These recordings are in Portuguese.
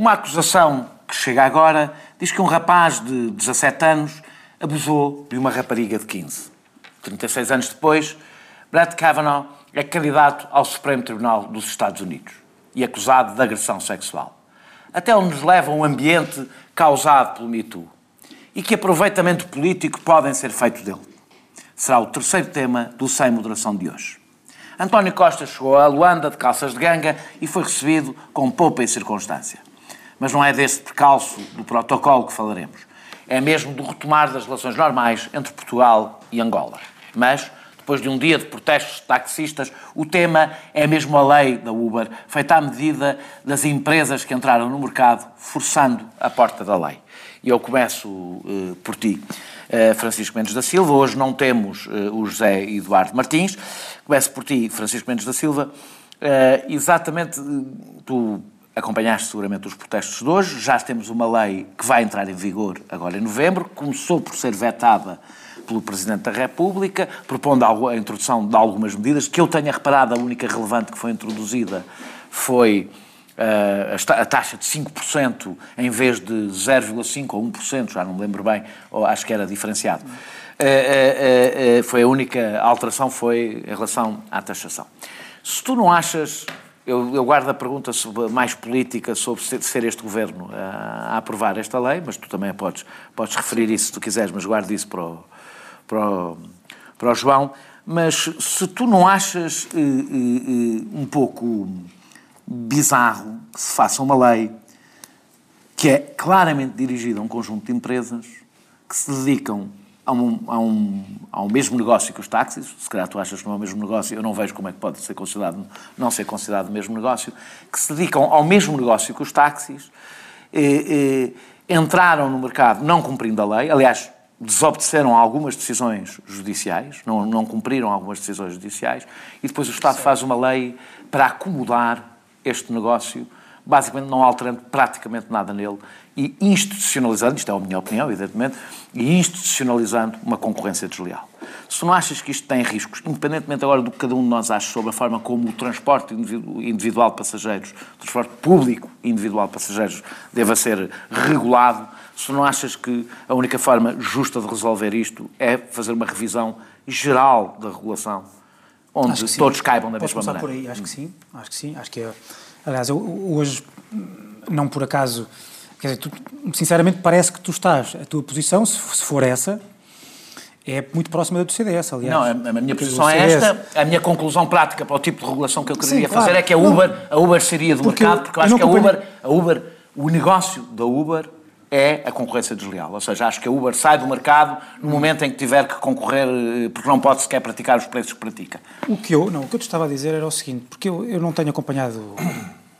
Uma acusação que chega agora diz que um rapaz de 17 anos abusou de uma rapariga de 15. 36 anos depois, Brett Kavanaugh é candidato ao Supremo Tribunal dos Estados Unidos e acusado de agressão sexual. Até onde nos leva um ambiente causado pelo Me Too e que aproveitamento político podem ser feitos dele. Será o terceiro tema do Sem Moderação de hoje. António Costa chegou a Luanda de calças de ganga e foi recebido com poupa e circunstância. Mas não é desse percalço do protocolo que falaremos. É mesmo do retomar das relações normais entre Portugal e Angola. Mas depois de um dia de protestos de taxistas, o tema é mesmo a lei da Uber, feita à medida das empresas que entraram no mercado, forçando a porta da lei. E eu começo uh, por ti, uh, Francisco Mendes da Silva. Hoje não temos uh, o José Eduardo Martins. Começo por ti, Francisco Mendes da Silva. exatamente, tu acompanhaste seguramente os protestos de hoje. Já temos uma lei que vai entrar em vigor agora em novembro. Começou por ser vetada pelo Presidente da República, propondo a introdução de algumas medidas, que eu tenha reparado, a única relevante que foi introduzida foi uh, a taxa de 5% em vez de 0,5% ou 1%, já não me lembro bem, ou acho que era diferenciado. Uh, uh, foi a única alteração foi em relação à taxação. Se tu não achas eu, eu, guardo a pergunta sobre, mais política sobre ser, ser este governo a, a, aprovar esta lei, mas tu também podes, podes referir isso se tu quiseres, mas guardo isso para o, para o, para o João, mas se tu não achas uh, uh, um pouco bizarro que se faça uma lei que é claramente dirigida a um conjunto de empresas que se dedicam a um, a um, a um mesmo negócio que os táxis, se calhar tu achas que não é o mesmo negócio, eu não vejo como é que pode ser considerado, não ser considerado o mesmo negócio, que se dedicam ao mesmo negócio que os táxis, eh, eh, entraram no mercado não cumprindo a lei, aliás, desobedeceram algumas decisões judiciais, não, não cumpriram algumas decisões judiciais, e depois o Estado faz uma lei para acomodar este negócio, basicamente não alterando praticamente nada nele e institucionalizando, isto é a minha opinião, evidentemente, e institucionalizando uma concorrência desleal. Se não achas que isto tem riscos, independentemente agora do que cada um de nós acha sobre a forma como o transporte individual de passageiros, o transporte público individual de passageiros deva ser regulado, se não achas que a única forma justa de resolver isto é fazer uma revisão geral da regulação, onde todos caibam da Posso mesma maneira? por aí, acho que sim, acho que sim, acho que é... Aliás, eu, hoje, não por acaso, quer dizer, tu, sinceramente parece que tu estás, a tua posição, se for essa, é muito próxima da do CDS, aliás. Não, a, minha posição é esta. A minha conclusão prática para o tipo de regulação que eu queria Sim, fazer claro. é que a Uber, a Uber seria do mercado, porque eu acho que a Uber, a Uber, o negócio da Uber é a concorrência desleal. Ou seja, acho que a Uber sai do mercado no momento em que tiver que concorrer, eh, porque não pode sequer praticar os preços que pratica. O que eu, não, o que eu te estava a dizer era o seguinte, porque eu, eu não tenho acompanhado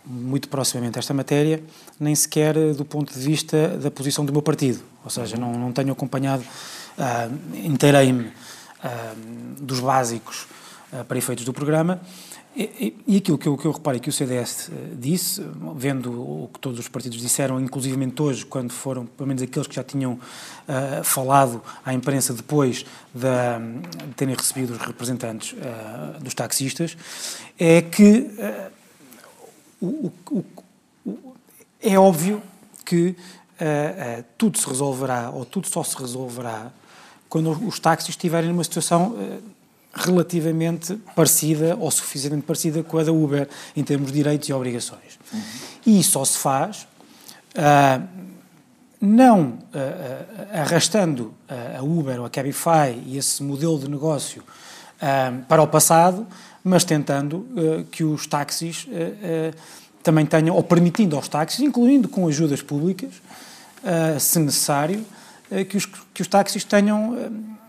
muito proximamente esta matéria, nem sequer do ponto de vista da posição do meu partido. Ou seja, não, não tenho acompanhado, uh, inteirei-me uh, dos básicos uh, para efeitos do programa, e, e aquilo que eu, que eu reparei que o CDS eh, disse, vendo o que todos os partidos disseram, inclusivamente hoje, quando foram, pelo menos aqueles que já tinham uh, falado à imprensa depois de, terem recebido os representantes uh, dos taxistas, é que uh, o, o, o, é óbvio que tudo se resolverá, ou tudo só se resolverá, quando os táxis estiverem numa situação relativamente parecida ou suficientemente parecida com a da Uber em termos de direitos e obrigações. Uhum. E isso só se faz uh, não uh, arrastando a Uber ou a Cabify e esse modelo de negócio para o passado, mas tentando que os táxis também tenham, ou permitindo aos táxis, incluindo com ajudas públicas, se necessário, que os, que os táxis tenham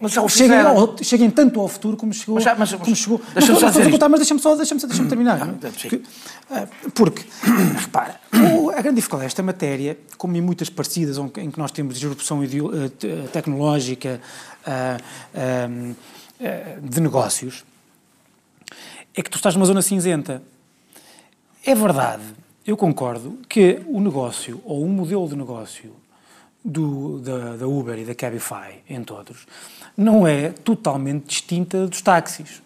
mas já o cheguem, ao, cheguem tanto ao futuro como chegou. Mas, já, mas, como chegou. Deixa-me só dizer mas deixa-me só, deixa deixa terminar. Ah, porque, eh, porque, repara, a grande dificuldade desta matéria, como em muitas parecidas em que nós temos disrupção eh, tecnológica eh, de negócios, é que tu estás numa zona cinzenta. É verdade, eu concordo, que o negócio, ou o modelo de negócio do, da, da Uber e da Cabify, entre outros, não é totalmente distinta dos táxis.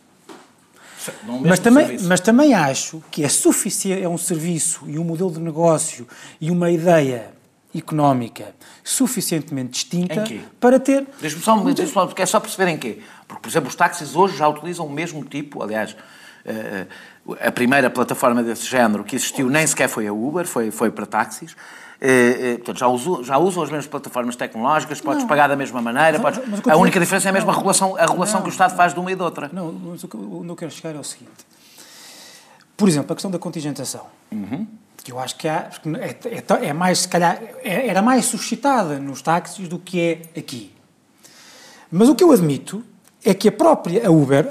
O Mas também, serviço. mas também acho que é suficiente, é um serviço e um modelo de negócio e uma ideia económica suficientemente distinta para ter. Deixa-me só, porque é só perceber em quê. Porque, por exemplo, os táxis hoje já utilizam o mesmo tipo, aliás, eh, a primeira plataforma desse género que existiu nem sequer foi a Uber, foi, foi para táxis. Eh, eh, Portanto, já, usam, já usam as mesmas plataformas tecnológicas, podes pagar da mesma maneira, podes- mas que eu a única diferença é a mesma Não. regulação, a regulação que o Estado faz de uma e de outra. Não, mas o que- eu quero chegar é o seguinte. Por exemplo, a questão da contingentação. Que eu acho que há, é, é- é mais, se calhar, é- era mais suscitada nos táxis do que é aqui. Mas o que eu admito é que a própria a Uber,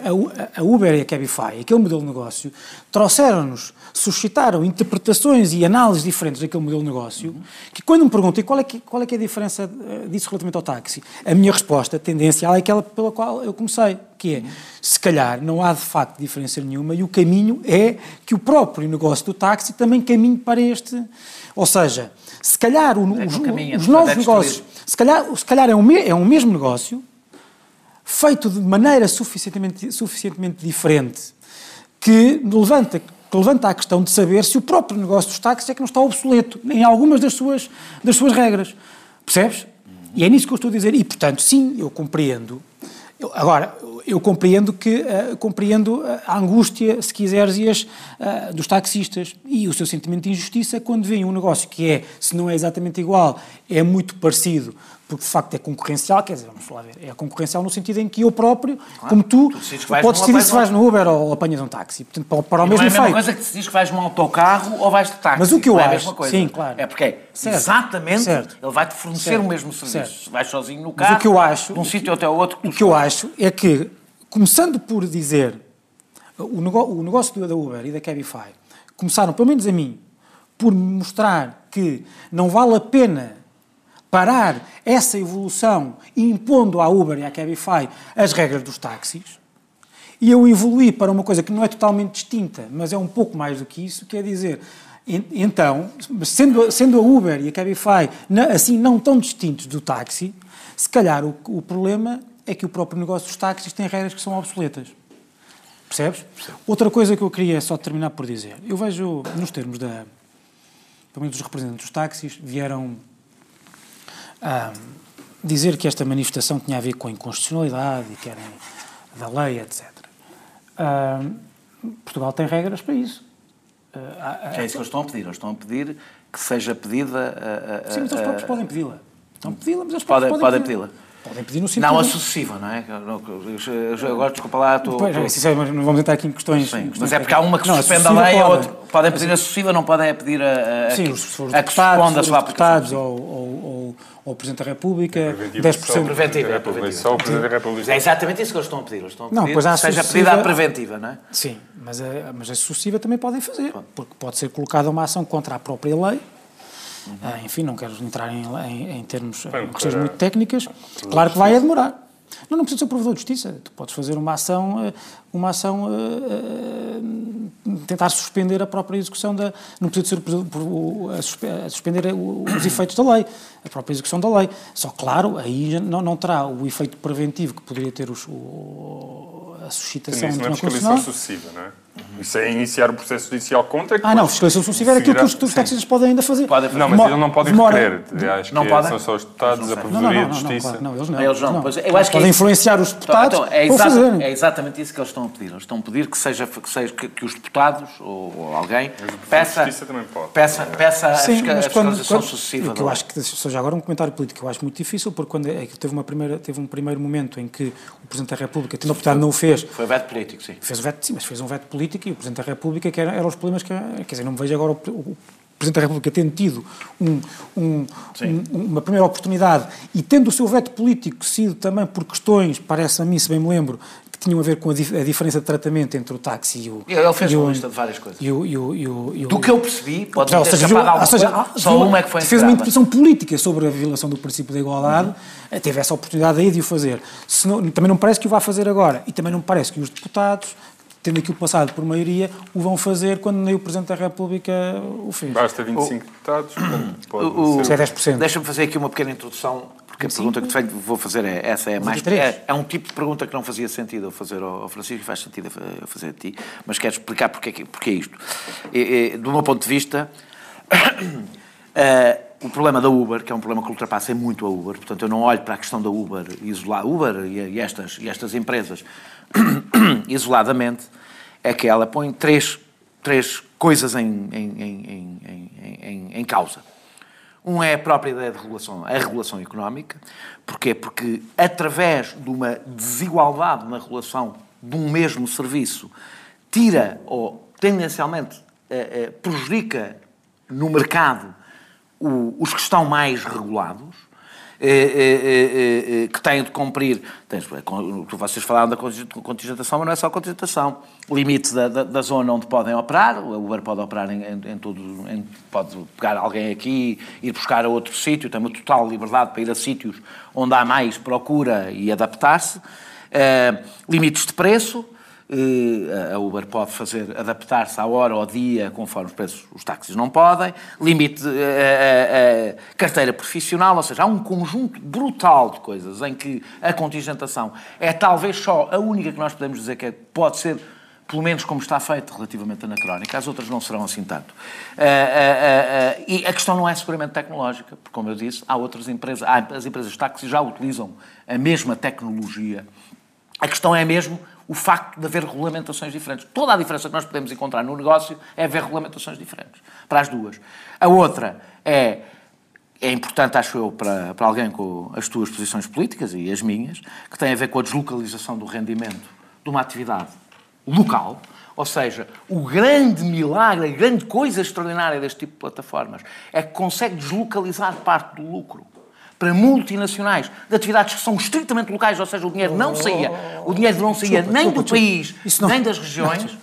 a Uber e a Cabify, aquele modelo de negócio, trouxeram-nos, suscitaram interpretações e análises diferentes daquele modelo de negócio, que quando me perguntem qual é que, qual é, que é a diferença eh, disso relativamente ao táxi, a minha resposta tendencial é aquela pela qual eu comecei, que é, se calhar não há de facto diferença nenhuma e o caminho é que o próprio negócio do táxi também caminhe para este, ou seja, se calhar o- é os, não caminha, os novos é destruir. negócios, se calhar, se calhar é, um, é um mesmo negócio, feito de maneira suficientemente, suficientemente diferente que levanta, que levanta a questão de saber se o próprio negócio dos táxis é que não está obsoleto em algumas das suas, das suas regras. Percebes? E é nisso que eu estou a dizer. E, portanto, sim, eu compreendo. Eu- agora, eu compreendo que eh, compreendo a angústia, se quiseres, eh, dos taxistas e o seu sentimento de injustiça quando veem um negócio que é, se não é exatamente igual, é muito parecido, porque de facto é concorrencial, quer dizer, vamos lá ver, é concorrencial no sentido em que eu próprio, como tu, tu decides podes decidir se vais no Uber ou apanhas um táxi, portanto, para, para o E mesmo não é a mesma efeito. coisa que diz que vais num autocarro ou vais de táxi. Mas o que eu é a acho- mesma coisa. sim, claro. É porque é Certo. exatamente Certo. ele vai-te fornecer Certo. o mesmo serviço. Vais sozinho no Mas carro, o que eu acho- de um sítio até ao outro. O que eu acho é que, começando por dizer o, nego- o negócio da Uber e da Cabify, começaram, pelo menos a mim, por mostrar que não vale a pena parar essa evolução impondo à Uber e à Cabify as regras dos táxis, e eu evoluí para uma coisa que não é totalmente distinta, mas é um pouco mais do que isso, quer dizer, en- então, sendo, sendo a Uber e a Cabify assim não tão distintos do táxi, se calhar o, o problema é que o próprio negócio dos táxis tem regras que são obsoletas. Percebes? Outra coisa que eu queria só terminar por dizer. Eu vejo, nos termos da... Pelo menos os representantes dos táxis vieram a dizer que esta manifestação tinha a ver com a inconstitucionalidade e que era da lei, etc. Ah, Portugal tem regras para isso. Ah, ah, É isso que eles estão a pedir. Eles estão a pedir que seja pedida. a- a- Sim, mas eles a- próprios podem pedi-la. Estão a pedi-la, mas eles Podem- próprios podem pedi-la. Podem pedir no sentido... Não a sucessiva, não é? Agora, desculpa lá, estou. Pois, é, é, mas não vamos entrar aqui em questões... Sim, em mas questões é porque há uma que Não, suspende a sucessiva lei e a podem. outra. Podem pedir a sucessiva, não podem é pedir a, a, Sim, a, os, que, a que deputados, responda a sua deputados aplicação. ou, ou, ou, ou o Presidente da República, Preventiva 10%... só o Presidente Preventiva, da é República. preventiva. Só o Presidente da Mas é República. exatamente isso que eles estão a pedir. Eles estão a Não, pedir pois há que seja sucessiva- pedida a preventiva, não é? Sim, mas a, mas a sucessiva também podem fazer, porque pode ser colocada uma ação contra a própria lei. Ah, enfim, não quero entrar em, em, em termos, Bem, em questões muito técnicas. Claro que vai a demorar. Não, não precisa ser provedor de justiça. Tu podes fazer uma ação, eh, uma ação, eh, eh, tentar suspender a própria execução da. Não precisa ser a suspe- a suspender os efeitos da lei, a própria execução da lei. Só claro, aí não, não terá o efeito preventivo que poderia ter os, o- a suscitação Isso do não é fiscalização Constitucional. sucessiva, não é? Isso é iniciar o processo judicial contra que Ah, não, fiscalização sucessiva era aquilo que os, os taxistas podem ainda fazer. Podem fazer. Não, mas eles não podem demora- requerer. Acho Não que podem? são só os deputados, a Não. Não, não, Provedoria não, de não, não, Justiça. claro, não, eles não. Eles não, pois, eu acho que podem é- influenciar os deputados Então, é, é exatamente isso que eles estão a pedir. Eles estão a pedir que, seja, que, seja, que, que os deputados ou, ou alguém peça, Justiça também pode. peça, peça a, Sim, fisca- mas a fiscalização quando, sucessiva. que eu da acho que seja agora um comentário político que eu acho muito difícil, porque quando é que teve uma primeira teve um primeiro momento em que o Presidente da República, tendo oportunidade não o fez. Foi veto político, sim. fez o veto, sim, mas fez um veto político e o Presidente da República que era, eram os problemas que quer dizer, não me vejo agora o, o Presidente da República tendo tido um- um- um- uma primeira oportunidade e tendo o seu veto político sido também por questões, parece a mim, se bem me lembro, tinham a ver com a, dif- a diferença de tratamento entre o táxi e o... Ele fez e uma o- lista de várias coisas. E o, e o, e o, e o- Do que eu percebi, pode ou ter seja, escapado viu- alguma ou seja, coisa, ah, só viu- uma é que foi fez uma interpretação política sobre a violação do princípio da igualdade, eh, teve essa oportunidade aí de o fazer. Se não- também não parece que o vá fazer agora, e também não parece que os deputados, tendo aquilo passado por maioria, o vão fazer quando nem o Presidente da República o fez. Basta 25 deputados, portanto, pode O- ser. É 10%. Deixa-me fazer aqui uma pequena introdução, porque a pergunta que te vou fazer é essa, é mais... 23. É, é um tipo de pergunta que não fazia sentido eu fazer ao, Francisco e faz sentido eu fazer a ti, mas quero explicar porque é, que- porque é isto. É, é, do meu ponto de vista, eh, o problema da Uber, que é um problema que ultrapassa muito a Uber, portanto eu não olho para a questão da Uber isolar Uber e, e estas, e estas empresas isoladamente, é que ela põe três, três coisas em, em, em, em, em causa. Um é a própria ideia de regulação, a regulação económica. Porquê? Porque através de uma desigualdade na regulação de um mesmo serviço, tira ou tendencialmente eh, eh, prejudica no mercado os que estão mais regulados, eh, eh, eh, eh, que têm de cumprir. Tens, eh, com- vocês falaram da conti- contingentação, mas não é só contingentação. Limite da, da- da zona onde podem operar. O Uber pode operar em, em, em todo. em- pode pegar alguém aqui, ir buscar a outro sítio, tem uma total liberdade para ir a sítios onde há mais procura e adaptar-se. Eh, limites de preço. Eh, a Uber pode fazer adaptar-se à hora, ao dia, conforme os preços, os táxis não podem. Limite eh, eh, eh, carteira profissional, ou seja, há um conjunto brutal de coisas em que a contingentação é talvez só a única que nós podemos dizer que é- pode ser, pelo menos como está feito relativamente anacrónica, as outras não serão assim tanto. Eh, eh, eh, e a questão não é seguramente tecnológica, porque, como eu disse, há outras empresas, há, as empresas de táxi já utilizam a mesma tecnologia a questão é mesmo o facto de haver regulamentações diferentes. Toda a diferença que nós podemos encontrar no negócio é haver regulamentações diferentes, para as duas. A outra é, é importante, acho eu, para, para alguém com as tuas posições políticas e as minhas, que tem a ver com a deslocalização do rendimento de uma atividade local, ou seja, o grande milagre, a grande coisa extraordinária deste tipo de plataformas é que consegue deslocalizar parte do lucro para multinacionais de atividades que são estritamente locais, ou seja, o dinheiro não saía, o dinheiro não saía Desculpa, nem desculpa, do país, Isso não- nem das regiões.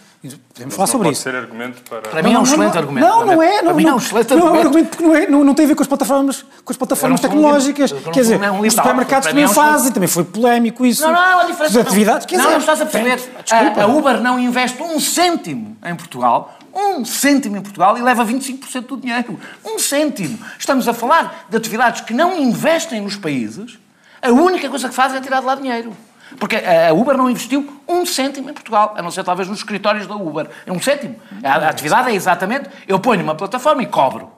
Podemos falar não sobre pode isso. ser argumento para... Para mim é um excelente argumento. Não, não é. Não, Para mim é um não, excelente não é um argumento. argumento porque não, é, não, não tem a ver com as plataformas, com as plataformas não um tecnológicas. não Quer dizer, sou um os supermercados é também um excelente- fazem, também foi polémico isso. Não, não, há uma diferença. As atividades, quer não, dizer, não estás a perceber. Desculpa. A, a Uber não investe um cêntimo em Portugal, um cêntimo em Portugal e leva 25% do dinheiro. Um cêntimo. Estamos a falar de atividades que não investem nos países, a única coisa que fazem é tirar de lá dinheiro. Porque a Uber não investiu um cêntimo em Portugal, a não ser talvez nos escritórios da Uber. É um cêntimo. A atividade é exatamente, eu ponho uma plataforma e cobro.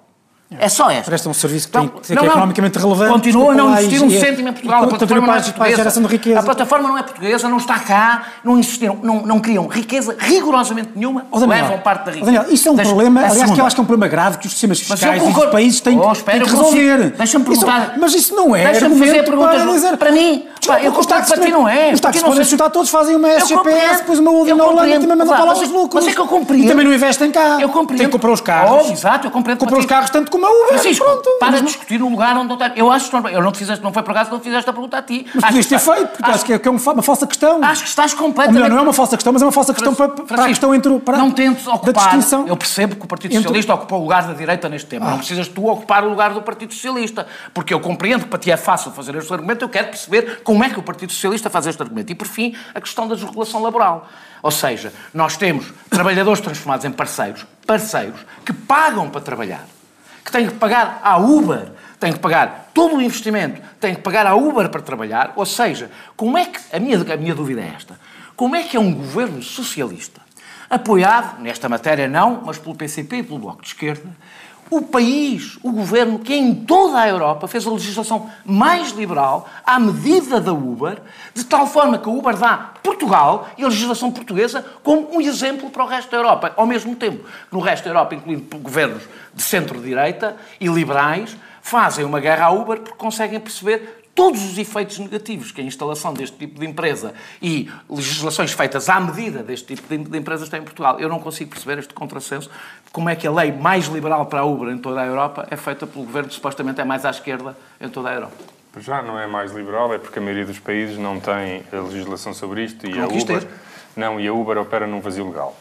É só esta. Presta um serviço que Então, tem- que é economicamente relevante, Continua a não lá, investir e- um cêntimo em Portugal. A plataforma não é portuguesa. geração de riqueza. A plataforma não é portuguesa, não está cá, não insistiram, não, não criam riqueza rigorosamente nenhuma, Ó, Daniel, levam parte da ó, riqueza. Daniel, isso é um Deixa- problema, aliás, que eu acho que é um problema grave que os sistemas fiscais dos concordo. países têm, Oh, têm espera, que eu consigo. resolver. Deixa-me Isso- perguntar. mas isso não é Deixa-me fazer perguntas. para dizer... Para mim, pá, eu os concordo táxis para ti não é. Os não podem chutar todos, fazem uma SGPS, depois uma Eu na Holanda e também mandam para lá mas- os lucros. mas é que eu compreendo. E também não investem cá. Eu compreendo. Tem que comprar os carros. Oh, exato, eu compreendo Comprar os carros tanto como Uber. Francisco, pronto. para de discutir no lugar onde não está. Eu acho que não- eu não te fizeste, não foi por acaso que não te fizeste a pergunta a ti. Mas Acho podias ter feito, porque acho que é, que é uma fa- uma falsa questão. Acho que estás Ou completamente. melhor, não é uma falsa questão, mas é uma falsa questão para, para a questão entre. Para, não tentes ocupar. Eu percebo que o Partido entre- Socialista ocupa o lugar da direita neste tema. Não precisas tu ocupar o lugar do Partido Socialista. Porque eu compreendo que para ti é fácil fazer este argumento. Eu quero perceber como é que o Partido Socialista faz este argumento. E por fim, a questão da desregulação laboral. Ou seja, nós temos trabalhadores transformados em parceiros, parceiros que pagam para trabalhar, que têm que pagar à Uber, têm que pagar todo o investimento, têm que pagar à Uber para trabalhar. Ou seja, como é que. A minha, a minha dúvida é esta. Como é que é um governo socialista, apoiado, nesta matéria não, mas pelo PCP e pelo Bloco de Esquerda, o país, o governo que em toda a Europa fez a legislação mais liberal à medida da Uber, de tal forma que a Uber dá Portugal e a legislação portuguesa como um exemplo para o resto da Europa. Ao mesmo tempo que no resto da Europa, incluindo governos de centro-direita e liberais, fazem uma guerra à Uber porque conseguem perceber todos os efeitos negativos que a instalação deste tipo de empresa e legislações feitas à medida deste tipo de empresas têm em Portugal. Eu não consigo perceber este contrassenso. Como é que a lei mais liberal para a Uber em toda a Europa é feita pelo governo que supostamente é mais à esquerda em toda a Europa? Já não é mais liberal, é porque a maioria dos países não tem a legislação sobre isto e Não a Uber... ter. Não, e a Uber opera num vazio legal.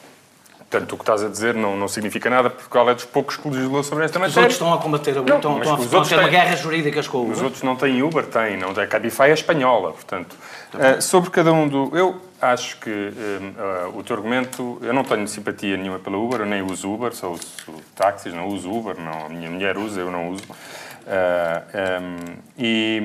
Portanto, o que estás a dizer não, não significa nada, porque Portugal é dos poucos que legislou sobre esta Os matéria. outros estão a combater a Uber, estão, estão a, os estão a ter uma têm- guerras jurídicas com a Uber. Os outros não têm Uber, têm, não. A Cabify é espanhola, portanto. Eh, sobre cada um do. Eu acho que eh, o teu argumento. Eu não tenho simpatia nenhuma pela Uber, eu nem uso Uber, só uso táxis, não uso Uber, não, a minha mulher usa, eu não uso. Uh, um, e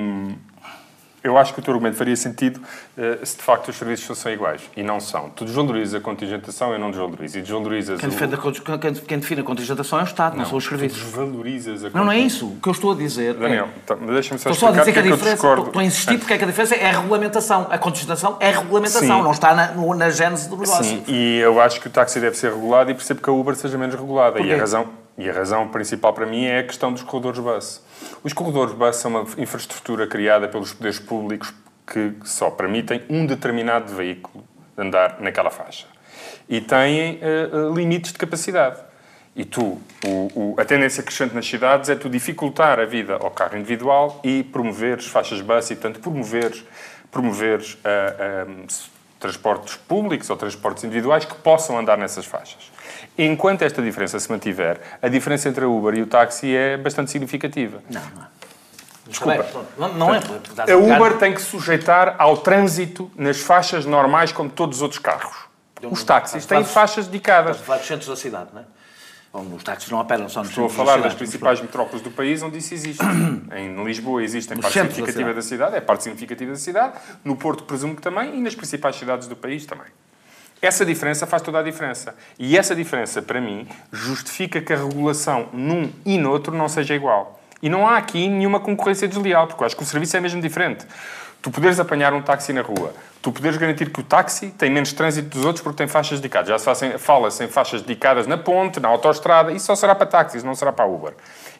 eu acho que o teu argumento faria sentido uh, se de facto os serviços fossem iguais. E não são. Tu desvalorizas a contingentação, eu não desvalorizo. E desvalorizas quem, defende o... a, quem, define a contingentação é o Estado, não, não são os serviços. Desvalorizas a Não, não é isso. O que eu estou a dizer. Daniel, é... deixa-me só estou só a dizer que a é diferença. Estou a insistir porque é que a diferença é a regulamentação. A contingentação é a regulamentação, Sim. não está na, no, na gênese do negócio. Sim, e eu acho que o táxi deve ser regulado e percebo que a Uber seja menos regulada. E a razão. E a razão principal para mim é a questão dos corredores bus. Os corredores bus são uma infraestrutura criada pelos poderes públicos que só permitem um determinado veículo andar naquela faixa. E têm uh, limites de capacidade. E tu, o, o, a tendência crescente nas cidades é tu dificultar a vida ao carro individual e promoveres faixas bus e, portanto, promoveres, promoveres uh, transportes públicos ou transportes individuais que possam andar nessas faixas. Enquanto esta diferença se mantiver, a diferença entre a Uber e o táxi é bastante significativa. Não, não é. Desculpa. Não, não é. A Uber tem que sujeitar ao trânsito nas faixas normais como todos os outros carros. Os táxis têm faixas dedicadas. Vários centros da cidade, não é? Os táxis não operam só nos Estou a falar das principais metrópoles do país onde isso existe. em Lisboa existe em parte significativa da cidade. da cidade, é parte significativa da cidade. No Porto, presumo que também, e nas principais cidades do país também. Essa diferença faz toda a diferença. E essa diferença, para mim, justifica que a regulação num e noutro não seja igual. E não há aqui nenhuma concorrência desleal, porque eu acho que o serviço é mesmo diferente. Tu poderes apanhar um táxi na rua, tu poderes garantir que o táxi tem menos trânsito dos outros porque tem faixas dedicadas. Já se fala-se em faixas dedicadas na ponte, na autoestrada, isso só será para táxis, não será para Uber.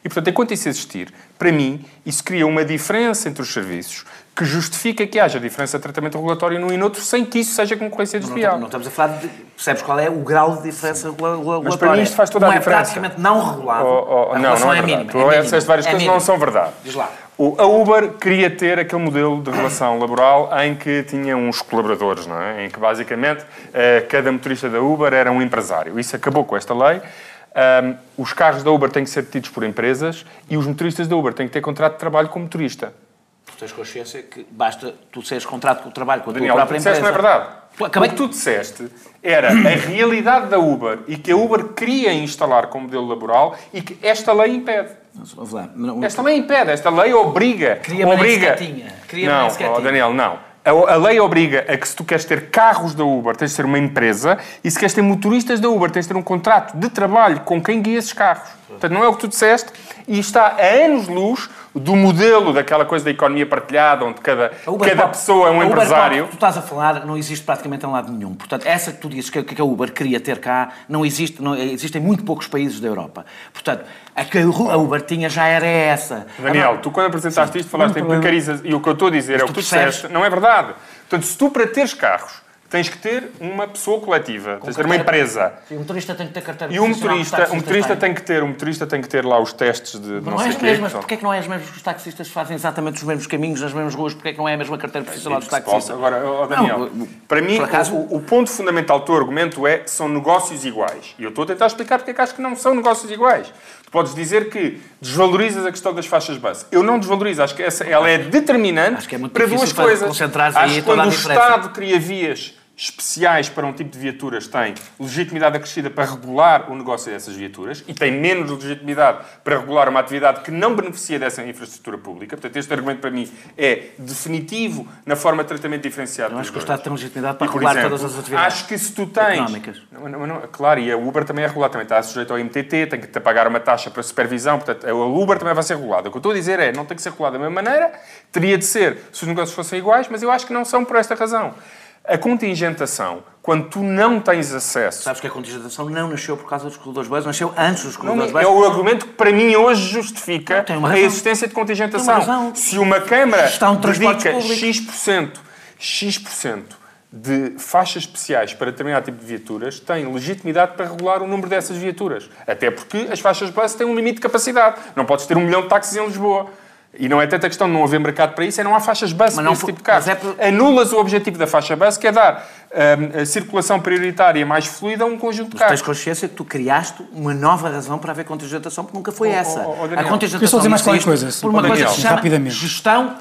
E, portanto, enquanto isso existir, para mim, isso cria uma diferença entre os serviços que justifica que haja diferença de tratamento regulatório num e noutro sem que isso seja concorrência desleal. Não, não, estamos a falar de... Percebes qual é o grau de diferença regulatória? Mas para mim isto faz toda a diferença. é praticamente não regulado. Oh, oh, não, não é, é mínima. Tu é disseste várias é coisas que não são verdade. Diz lá. A Uber queria ter aquele modelo de relação laboral em que tinha uns colaboradores, não é? Em que basicamente eh, cada motorista da Uber era um empresário. Isso acabou com esta lei. Os carros da Uber têm que ser tidos por empresas e os motoristas da Uber têm que ter contrato de trabalho com motorista. Tu tens consciência que basta tu seres contrato com o trabalho com a Daniel, tua própria empresa. não é verdade. Acabei... O que tu disseste era a realidade da Uber e que a Uber queria instalar como modelo laboral e que esta lei impede. Esta lei impede, esta lei obriga. Queria obriga. Queria não, oh, Daniel, não. A, lei obriga a que se tu queres ter carros da Uber, tens de ser uma empresa, e se queres ter motoristas da Uber, tens de ter um contrato de trabalho com quem guia esses carros. Portanto, não é o que tu disseste, e está a anos-luz do modelo daquela coisa da economia partilhada, onde cada, cada pessoa é um empresário. que tu estás a falar não existe praticamente em lado nenhum. Portanto, essa que tu dizes que, que a Uber queria ter cá, não existe, não, existem muito poucos países da Europa. Portanto, a que a Uber tinha já era essa. Daniel, tu quando apresentaste sim, isto falaste em precariza, e o que eu estou a dizer Mas é o que tu disseste, não é verdade. Portanto, se tu para teres carros tens que ter uma pessoa coletiva, tens que ter uma empresa. E o motorista tem que ter carteira E o motorista, o motorista tem que ter, o motorista tem que ter lá os testes de, não, não é as mesmas, porquê é que não é as mesmas que os taxistas fazem exatamente os mesmos caminhos, nas mesmas ruas, porquê é que não é a mesma carteira profissional dos taxistas? Agora, oh Daniel, não, para mim acaso... o, o, ponto fundamental do teu argumento é são negócios iguais. E eu estou a tentar explicar porque é que acho que não são negócios iguais. Tu podes dizer que desvalorizas a questão das faixas base. Eu não desvalorizo, acho que essa, ela é determinante é para duas coisas. Acho que quando o Estado cria vias especiais para um tipo de viaturas têm legitimidade acrescida para regular o negócio dessas viaturas e têm menos legitimidade para regular uma atividade que não beneficia dessa infraestrutura pública. Portanto, este argumento para mim é definitivo na forma de tratamento diferenciado. Não acho que o Estado tem legitimidade para regular exemplo, todas as atividades acho que se tu tens, económicas. Não, não, não, claro, e a Uber também é regulada, também está sujeito ao MTT, tem que pagar uma taxa para supervisão, portanto, a Uber também vai ser regulada. O que eu estou a dizer é, não tem que ser regulada da mesma maneira, teria de ser se os negócios fossem iguais, mas eu acho que não são por esta razão. A contingentação, quando tu não tens acesso... Sabes que a contingentação não nasceu por causa dos corredores base, nasceu antes dos corredores base. É o argumento que para mim hoje justifica a existência de contingentação. Se uma Câmara dedica X%, X% de faixas especiais para determinado tipo de viaturas tem legitimidade para regular o número dessas viaturas. Até porque as faixas base têm um limite de capacidade. Não podes ter um milhão de táxis em Lisboa. E não é tanta questão de não haver mercado para isso, é não há faixas bus para esse tipo de carros. É. Anulas o objetivo da faixa bus, que é dar um, a circulação prioritária mais fluida a um conjunto de Mas carros. tens consciência que tu criaste uma nova razão para haver contingentação, porque nunca foi oh, essa. Oh, oh, a contingentação Eu só dizer mais qualquer coisa. Por uma coisa que se chama rapidamente. gestão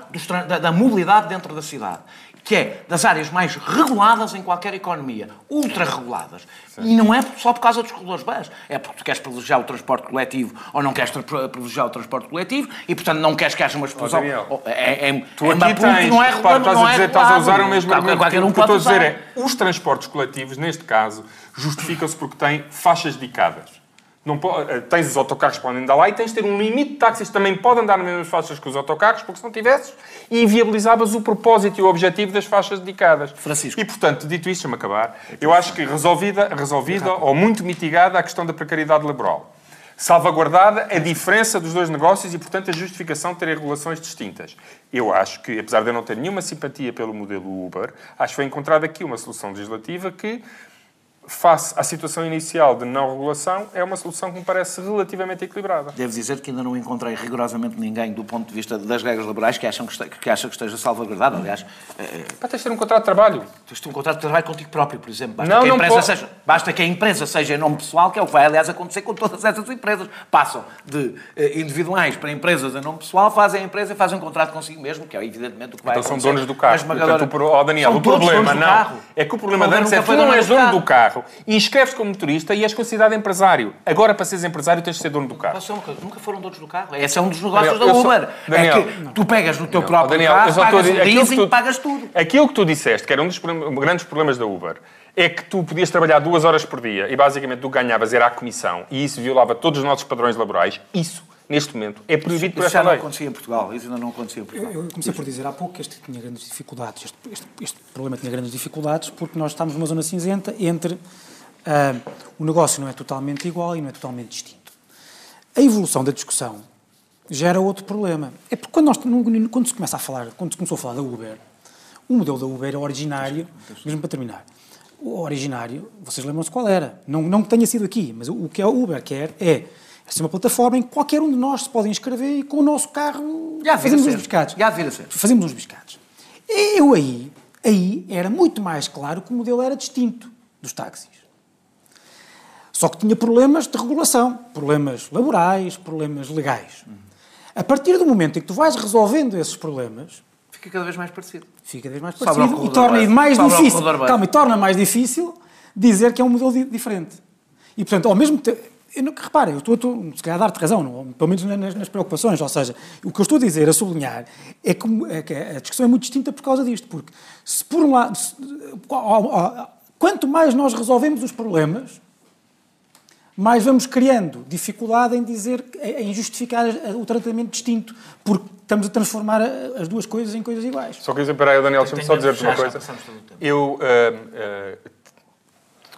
da, da mobilidade dentro da cidade que é das áreas mais reguladas em qualquer economia, ultra-reguladas. E não é só por causa dos corredores bus, é porque tu queres privilegiar o transporte coletivo ou não queres privilegiar o transporte coletivo e, portanto, não queres que haja uma explosão. Oh, é, é, tu é aqui tens, não é regulado, estás, a dizer, é estás a usar o mesmo argumento. Qualquer um o que eu estou a dizer é, os transportes coletivos, neste caso, justificam-se porque têm faixas dedicadas. Não pode, eh, tens os autocarros que podem andar lá e tens de ter um limite de táxis que também podem andar nas mesmas faixas que os autocarros, porque se não tivesses, inviabilizavas o propósito e o objetivo das faixas dedicadas. Francisco. E, portanto, dito isto, deixa-me acabar, eu acho que resolvida, resolvida ou muito mitigada a questão da precariedade laboral. Salvaguardada a diferença dos dois negócios e, portanto, a justificação de terem regulações distintas. Eu acho que, apesar de eu não ter nenhuma simpatia pelo modelo Uber, acho que foi encontrada aqui uma solução legislativa que face à situação inicial de não regulação, é uma solução que me parece relativamente equilibrada. Devo dizer que ainda não encontrei rigorosamente ninguém, do ponto de vista das regras laborais, que, acham que, este, que acha que esteja salvaguardado. Aliás, é... Pá, tens de ter um contrato de trabalho. Tens de ter um contrato de trabalho contigo próprio, por exemplo. Basta, não, que, a empresa seja, basta que a empresa seja em nome pessoal, que é o que vai, aliás, acontecer com todas essas empresas. Passam de eh, individuais para empresas em nome pessoal, fazem a empresa e fazem um contrato consigo mesmo, que é evidentemente o que vai então acontecer. são donos do carro. Portanto, o, oh, Daniel, o problema não é que o problema da é que tu não és dono do carro e inscreves como motorista e és considerado empresário. Agora, para seres empresário, tens de ser dono do carro. Nunca foram donos do carro. Esse é um dos negócios Daniel, da Uber. Sou... Daniel, é que tu pegas no teu não, próprio Daniel, carro, pagas o leasing, tu, pagas tudo. Aquilo que tu disseste, que era um dos grandes problemas da Uber, é que tu podias trabalhar duas horas por dia e basicamente tu ganhavas era a comissão e isso violava todos os nossos padrões laborais. Isso neste momento, é proibido por esta lei. Isso já não acontecia em Portugal. Isso ainda não acontecia em Portugal. Eu, eu comecei por dizer há pouco que este tinha grandes dificuldades. Este, este, este, problema tinha grandes dificuldades porque nós estamos numa zona cinzenta entre Uh, o negócio não é totalmente igual e não é totalmente distinto. A evolução da discussão gera outro problema. É porque quando, nós, quando se começa a falar, quando se começou a falar da Uber, o modelo da Uber é originário, mesmo para terminar, o originário, vocês lembram-se qual era? Não, não que tenha sido aqui, mas o que a Uber quer é ser uma plataforma em que qualquer um de nós se pode inscrever e com o nosso carro Já fazemos uns biscados. Já ser. Fazemos uns biscados. Eu aí, aí era muito mais claro que o modelo era distinto dos táxis. Só que tinha problemas de regulação, problemas laborais, problemas legais. A partir do momento em que tu vais resolvendo esses problemas, fica cada vez mais parecido. Fica cada vez mais parecido e torna mais difícil. Calma, e torna mais difícil dizer que é um modelo diferente. E portanto, ao mesmo tempo, eu repara, eu estou, estou se calhar a dar-te razão, não, pelo menos nas, nas, preocupações, ou seja, o que eu estou a dizer, a sublinhar, é que, é que a discussão é muito distinta por causa disto, porque se por um lado, se, quanto mais nós resolvemos os problemas, mais vamos criando dificuldade em dizer, em justificar o tratamento distinto, porque estamos a transformar as duas coisas em coisas iguais. Só quer dizer, peraí, Daniel, deixa-me só dizer-te uma coisa. Eu uh, uh,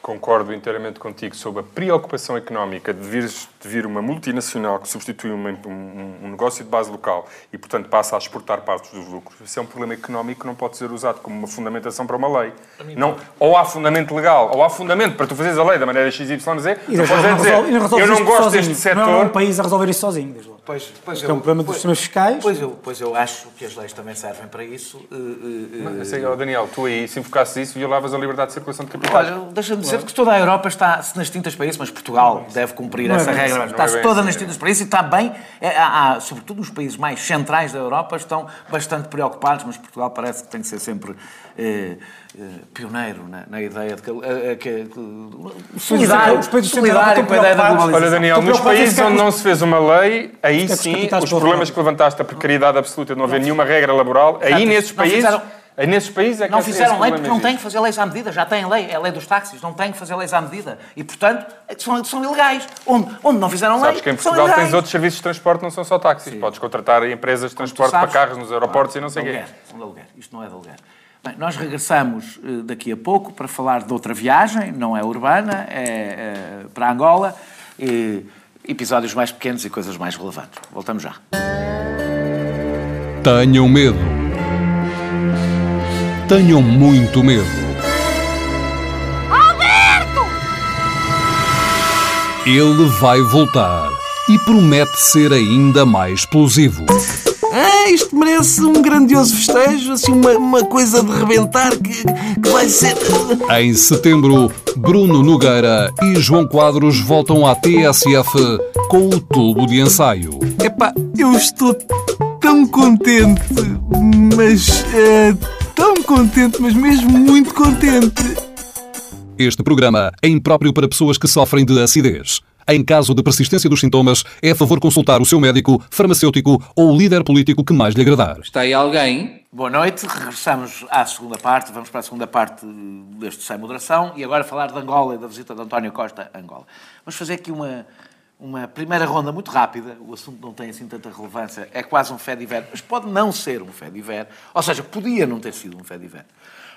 concordo inteiramente contigo sobre a preocupação económica de vir, de vir uma multinacional que substitui um, um, um, negócio de base local e, portanto, passa a exportar partes dos lucros. Isso é um problema económico que não pode ser usado como uma fundamentação para uma lei. Não, ou há fundamento legal, ou há fundamento para tu fazeres a lei da maneira XYZ, e não podes dizer, eu não gosto sozinho. deste setor... Não é um país a resolver isso sozinho, desde logo. Pois, pois é um problema dos sistemas fiscais. Pois eu, pois eu acho que as leis também servem para isso. Uh, uh, Mas, sei, oh, Daniel, tu aí, se enfocasses isso, violavas a liberdade de circulação de capitais. Olha, deixa-me dizer que toda a Europa está-se nas tintas para isso, mas Portugal deve cumprir essa é regra. Está-se é toda nas tintas para isso e está bem. É, há, há, sobretudo os países mais centrais da Europa estão bastante preocupados, mas Portugal parece que tem que ser sempre eh, eh, pioneiro na, na, ideia de que, solidário, solidário com a ideia da globalização. Olha, Daniel, nos países onde não se fez uma lei, aí sim, os problemas que levantaste, a precariedade absoluta, de não haver nenhuma regra laboral, aí nesses países... É nesses países é que não fizeram lei porque não têm que fazer leis à medida, já têm lei, é a lei dos táxis, não têm que fazer leis à medida. E, portanto, são, são ilegais. Onde, onde não fizeram sabes lei. Sabes que em Portugal tens outros serviços de transporte, não são só táxis. Sim. Podes contratar empresas de transporte sabes, para carros nos aeroportos claro, e não sei o quê. Isto não é de aluguer. Bem, nós regressamos eh, daqui a pouco para falar de outra viagem, não é urbana, é, é para Angola. E, episódios mais pequenos e coisas mais relevantes. Voltamos já. Tenham medo tenham muito medo. Alberto! Ele vai voltar e promete ser ainda mais explosivo. Ah, isto merece um grandioso festejo, assim, uma, uma coisa de rebentar que, que vai ser. Em setembro, Bruno Nogueira e João Quadros voltam à TSF com o tubo de ensaio. Epá, eu estou tão contente, mas. Uh tão contente, mas mesmo muito contente. Este programa é impróprio para pessoas que sofrem de acidez. Em caso de persistência dos sintomas, é a favor consultar o seu médico, farmacêutico ou líder político que mais lhe agradar. Está aí alguém? Boa noite, regressamos à segunda parte, vamos para a segunda parte deste Sem Moderação e agora falar de Angola e da visita de António Costa a Angola. Vamos fazer aqui uma, uma primeira ronda muito rápida, o assunto não tem assim tanta relevância, é quase um fé diver, mas pode não ser um fé diver, ou seja, podia não ter sido um fé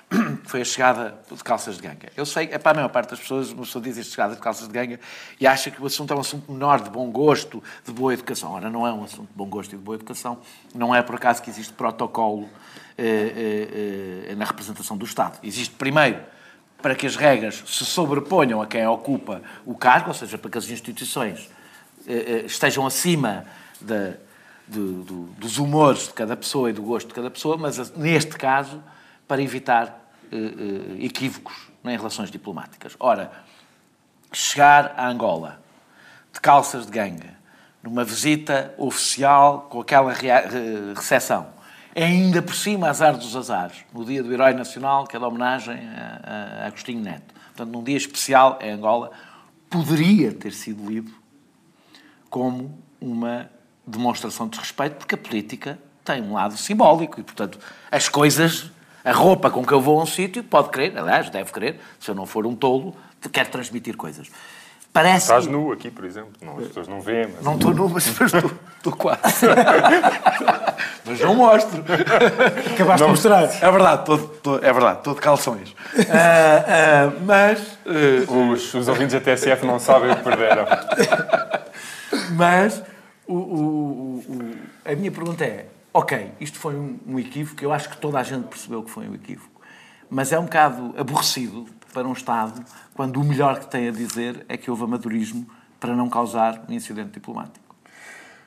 diver. Foi a chegada de calças de ganga. Eu sei, é para a maior parte das pessoas, uma pessoa diz chegada de calças de ganga e acha que o assunto é um assunto menor, de bom gosto, de boa educação. Ora, não é um assunto de bom gosto e de boa educação, não é por acaso que existe protocolo eh, eh, eh, na representação do Estado. Existe primeiro para que as regras se sobreponham a quem ocupa o cargo, ou seja, para que as instituições eh, eh, estejam acima dos humores de cada pessoa e do gosto de cada pessoa, mas neste caso para evitar eh, equívocos em relações diplomáticas. Ora, chegar a Angola de calças de ganga, numa visita oficial com aquela recepção, ainda por cima, azar dos azares, no dia do Herói Nacional, que é da homenagem a, a Agostinho Neto. Portanto, num dia especial em Angola, poderia ter sido lido como uma demonstração de respeito, porque a política tem um lado simbólico e, portanto, as coisas, a roupa com que eu vou a um sítio, pode querer, aliás, deve querer, se eu não for um tolo, quer transmitir coisas. Parece... Estás nu aqui, por exemplo. Não, as pessoas não veem. Mas... Não estou nu, mas estou, quase. mas não mostro. Acabaste não... de mostrar. É verdade, estou, estou, é verdade, estou de calções. Uh, uh, mas... Uh... Os, os ouvintes da TSF não sabem o que perderam. mas o, o, o, a minha pergunta é, ok, isto foi um, um equívoco, eu acho que toda a gente percebeu que foi um equívoco, mas é um bocado aborrecido para um Estado quando o melhor que tem a dizer é que houve amadorismo para não causar um incidente diplomático.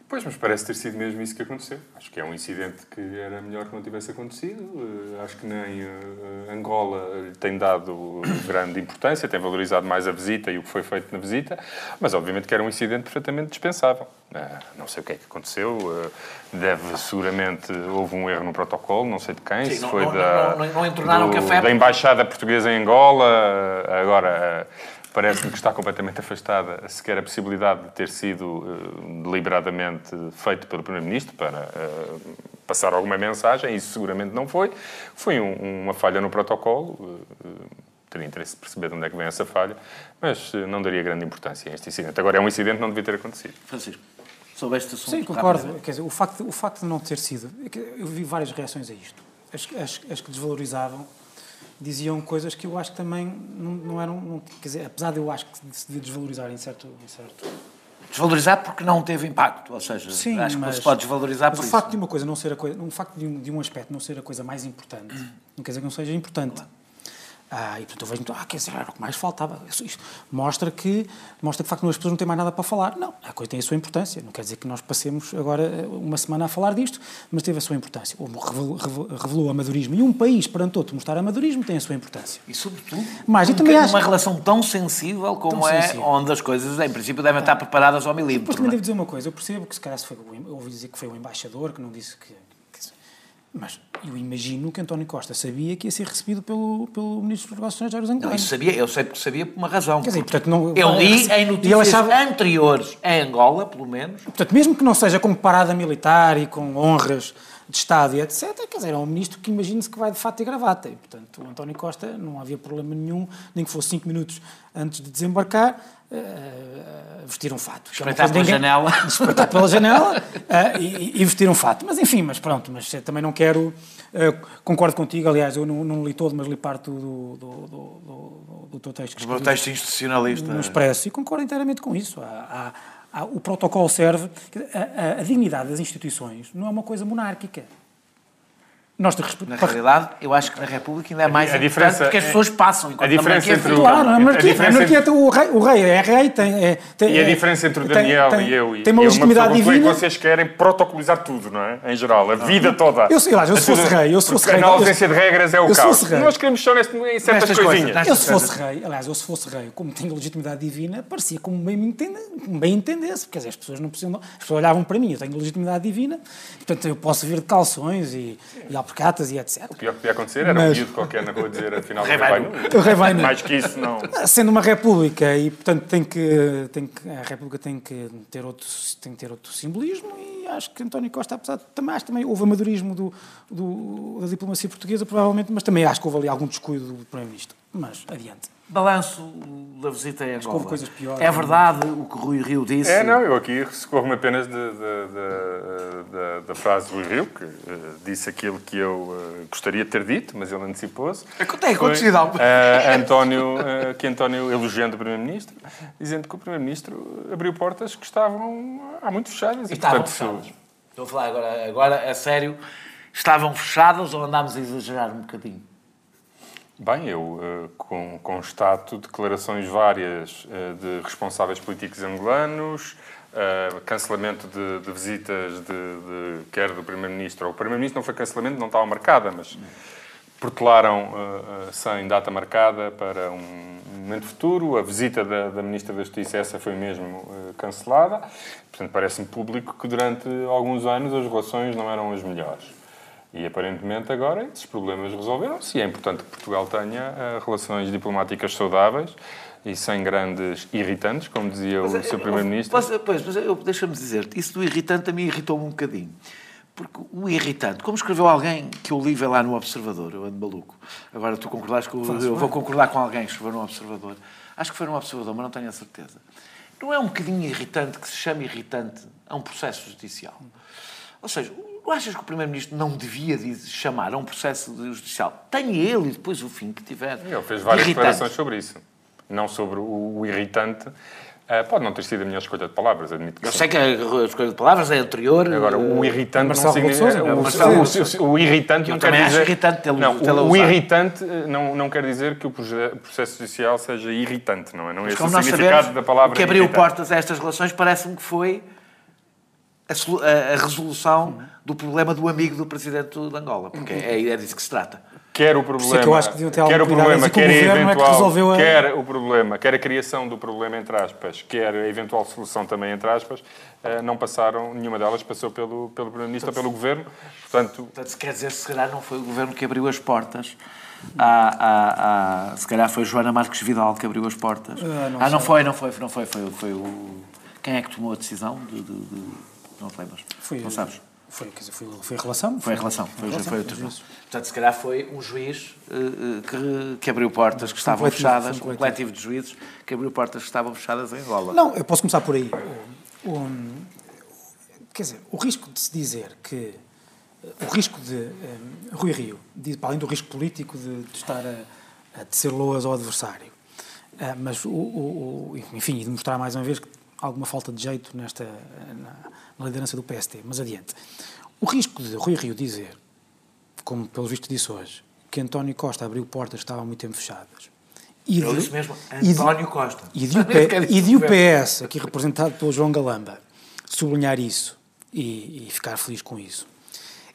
Pois, mas parece ter sido mesmo isso que aconteceu. Acho que é um incidente que era melhor que não tivesse acontecido. Uh, acho que nem uh, Angola tem dado grande importância, tem valorizado mais a visita e o que foi feito na visita, mas obviamente que era um incidente perfeitamente dispensável. Uh, não sei o que é que aconteceu, deve seguramente, houve um erro no protocolo, não sei de quem, Sim, se não, foi não, da, não, não, entornaram do, café. da Embaixada Portuguesa em Angola, agora parece-me que está completamente afastada sequer a possibilidade de ter sido uh, deliberadamente feito pelo Primeiro-Ministro para uh, passar alguma mensagem, isso seguramente não foi. Foi um, uma falha no protocolo, uh, teria interesse de perceber de onde é que vem essa falha, mas não daria grande importância a este incidente. Agora, é um incidente que não devia ter acontecido. Francisco, sobre este assunto... Sim, concordo. Quer dizer, o facto, o facto de não ter sido... É eu vi várias reações a isto. As, as, as que desvalorizavam diziam coisas que eu acho que também não, não eram. Não, quer dizer, apesar de eu acho que se devia desvalorizar em certo. Em certo... Desvalorizar porque não teve impacto, ou seja, Sim, acho mas, que se pode desvalorizar mas por o isso. facto de uma coisa não ser a coisa, um facto de um, de um aspecto não ser a coisa mais importante, não quer dizer que não seja importante. Claro. Ah, e portanto eu vejo, ah, quer dizer, era o que mais faltava. Isto mostra que, mostra que de facto as pessoas não têm mais nada para falar. Não, a coisa tem a sua importância. Não quer dizer que nós passemos agora eh, uma semana a falar disto, mas teve a sua importância. Revelou, revelou amadorismo. E um país, perante outro, mostrar amadorismo tem a sua importância. E sobretudo, mas, e também acho... uma relação tão sensível como tão é, sensível. onde as coisas, em princípio, devem estar preparadas ao milímetro. Depois também é? devo dizer uma coisa. Eu percebo que se calhar se foi, ouvi dizer que foi o embaixador que não disse que mas eu imagino que António Costa sabia que ia ser recebido pelo, pelo Ministro dos Negócios Estrangeiros angolanos. Não, sabia, eu sei porque sabia por uma razão. Quer dizer, portanto, não, eu li em notícias achava... anteriores em Angola, pelo menos. Portanto, mesmo que não seja com parada militar e com honras de Estado e etc., quer dizer, é um ministro que imagina-se que vai de fato e gravata. E, portanto, o António Costa não havia problema nenhum, nem que fosse cinco minutos antes de desembarcar, uh, vestir um fato. Espreitar pela ninguém, janela. Espreitar pela janela uh, e, e, vestir um fato. Mas enfim, mas pronto, mas também não quero. Uh, concordo contigo, aliás, eu não, não, li todo, mas li parte do, do, do, do, teu texto. Do texto institucionalista. No Expresso, e concordo inteiramente com isso. Há, há, há, o protocolo serve. A, a, a dignidade das instituições não é uma coisa monárquica. Nós Na realidade, eu acho que na República ainda é mais a diferença porque as pessoas passam. A diferença entre o... Claro, a monarquia, a monarquia entre... o, rei, o rei é rei, tem... É, tem e a diferença entre o Daniel tem, e eu e tem uma legitimidade uma divina. É que vocês querem protocolizar tudo, não é? Em geral, a vida toda. Eu, sei lá, eu se fosse rei, eu se fosse rei... A ausência de regras é o caos. Nós queremos só neste, em certas coisinhas. Eu se fosse rei, aliás, eu se fosse rei, como tenho legitimidade divina, parecia como bem me bem entendesse, porque as pessoas não precisam... As pessoas olhavam para mim, eu tenho legitimidade divina, portanto eu posso vir de calções e, e porque atas e etc. O pior que podia acontecer era Mas- um miúdo qualquer na rua dizer afinal o Rei vai nu. O rei vai nu. Mais que isso, não. Sendo uma república e, portanto, tem que, tem que, a república tem que, ter outro, tem que ter outro simbolismo e acho que António Costa, apesar de também, também houve amadorismo do, do, da diplomacia portuguesa, provavelmente, mas também acho que houve ali algum descuido do Primeiro-Ministro. Mas, adiante. Balanço da visita a Angola. houve coisas piores. É verdade o que o Rui Rio disse? É, não, eu aqui socorro-me apenas de- de- de- da- da frase do Rui Rio, que eh, disse aquilo que eu eh, gostaria de ter dito, mas ele antecipou-se. Tem acontecido algo. Eh, António, eh, que António elogiando o Primeiro-Ministro, dizendo que o Primeiro-Ministro abriu portas que estavam há muito fechadas. E estavam portanto, fechadas. Estou a falar agora, agora a sério. Estavam fechadas ou andámos a exagerar um bocadinho? Bem, eu eh, con- constato declarações várias eh, de responsáveis políticos angolanos, eh, cancelamento de, de visitas de, de- quer do Primeiro-Ministro ou o Primeiro-Ministro não foi cancelamento, não estava marcada, mas protelaram sem data marcada para um momento futuro. A visita da, da Ministra da Justiça, essa foi mesmo cancelada. Portanto, parece-me público que durante alguns anos as relações não eram as melhores. E aparentemente agora esses problemas resolveram-se e é importante que Portugal tenha eh, relações diplomáticas saudáveis e sem grandes irritantes, como dizia o Sr. Primeiro-Ministro. Pois, mas deixa-me dizer, isso do irritante a mim irritou-me um bocadinho. Porque o irritante, como escreveu alguém que eu li lá no Observador, eu ando maluco. Agora tu concordaste que eu, eu vou concordar com alguém que escreveu no Observador. Acho que foi no Observador, mas não tenho a certeza. Não é um bocadinho irritante que se chama irritante a um processo judicial? Ou seja, não achas que o Primeiro-Ministro não devia de chamar a um processo judicial? Tenha ele e depois o fim que tiver. Ele fez várias Irritante. declarações sobre isso. Não sobre o, o irritante. Eh, pode não ter sido a minha escolha de palavras, admito que Eu sim. sei que a escolha de palavras é anterior. Agora, o irritante não significa... O, irritante não quer dizer... irritante não, o, irritante eh, não, não quer dizer que o processo judicial seja irritante, não é? Não é esse o significado da palavra o que abriu irritante. portas a estas relações parece-me que foi a, a- a resolução do problema do amigo do presidente de Angola, porque é, é disso que se trata. Quer o problema, é que eu acho que deviam ter quer o problema, o quer a governo é que eventual, resolveu a- quer o problema, quer a criação do problema entre aspas, quer a eventual solução também entre aspas, eh, não passaram, nenhuma delas passou pelo pelo primeiro-ministro ou pelo governo. Portanto, Portanto, se quer dizer, se calhar não foi o governo que abriu as portas. À, à- à- se calhar foi Joana Marques Vidal que abriu as portas. Ah, não ah, não foi, não foi, não foi, foi, foi o. Quem é que tomou a decisão de. de- de- Não te lembras? Foi, não sabes? Foi, quer dizer, foi, foi a relação. Foi a relação, foi, relação, foi o foi tribunal. Portanto, se calhar foi um juiz eh, eh, que, que abriu portas que estavam coletivo, fechadas, foi um um coletivo de juízes que abriu portas que estavam fechadas em Angola. Não, eu posso começar por aí. O- o- quer dizer, o risco de se dizer que. O risco de. um, Rui Rio, diz, para além do risco político de, de estar a, a tecer loas ao adversário, mas, o, o- o- enfim, e de mostrar mais uma vez que alguma falta de jeito nesta, na, na liderança do PST. Mas adiante. O risco de Rui Rio dizer, como pelo visto disse hoje, que António Costa abriu portas que estavam há muito tempo fechadas. E Eu de- disse mesmo, e de- António Costa. e de, P- e de o. PS, aqui representado pelo João Galamba, sublinhar isso e, e ficar feliz com isso.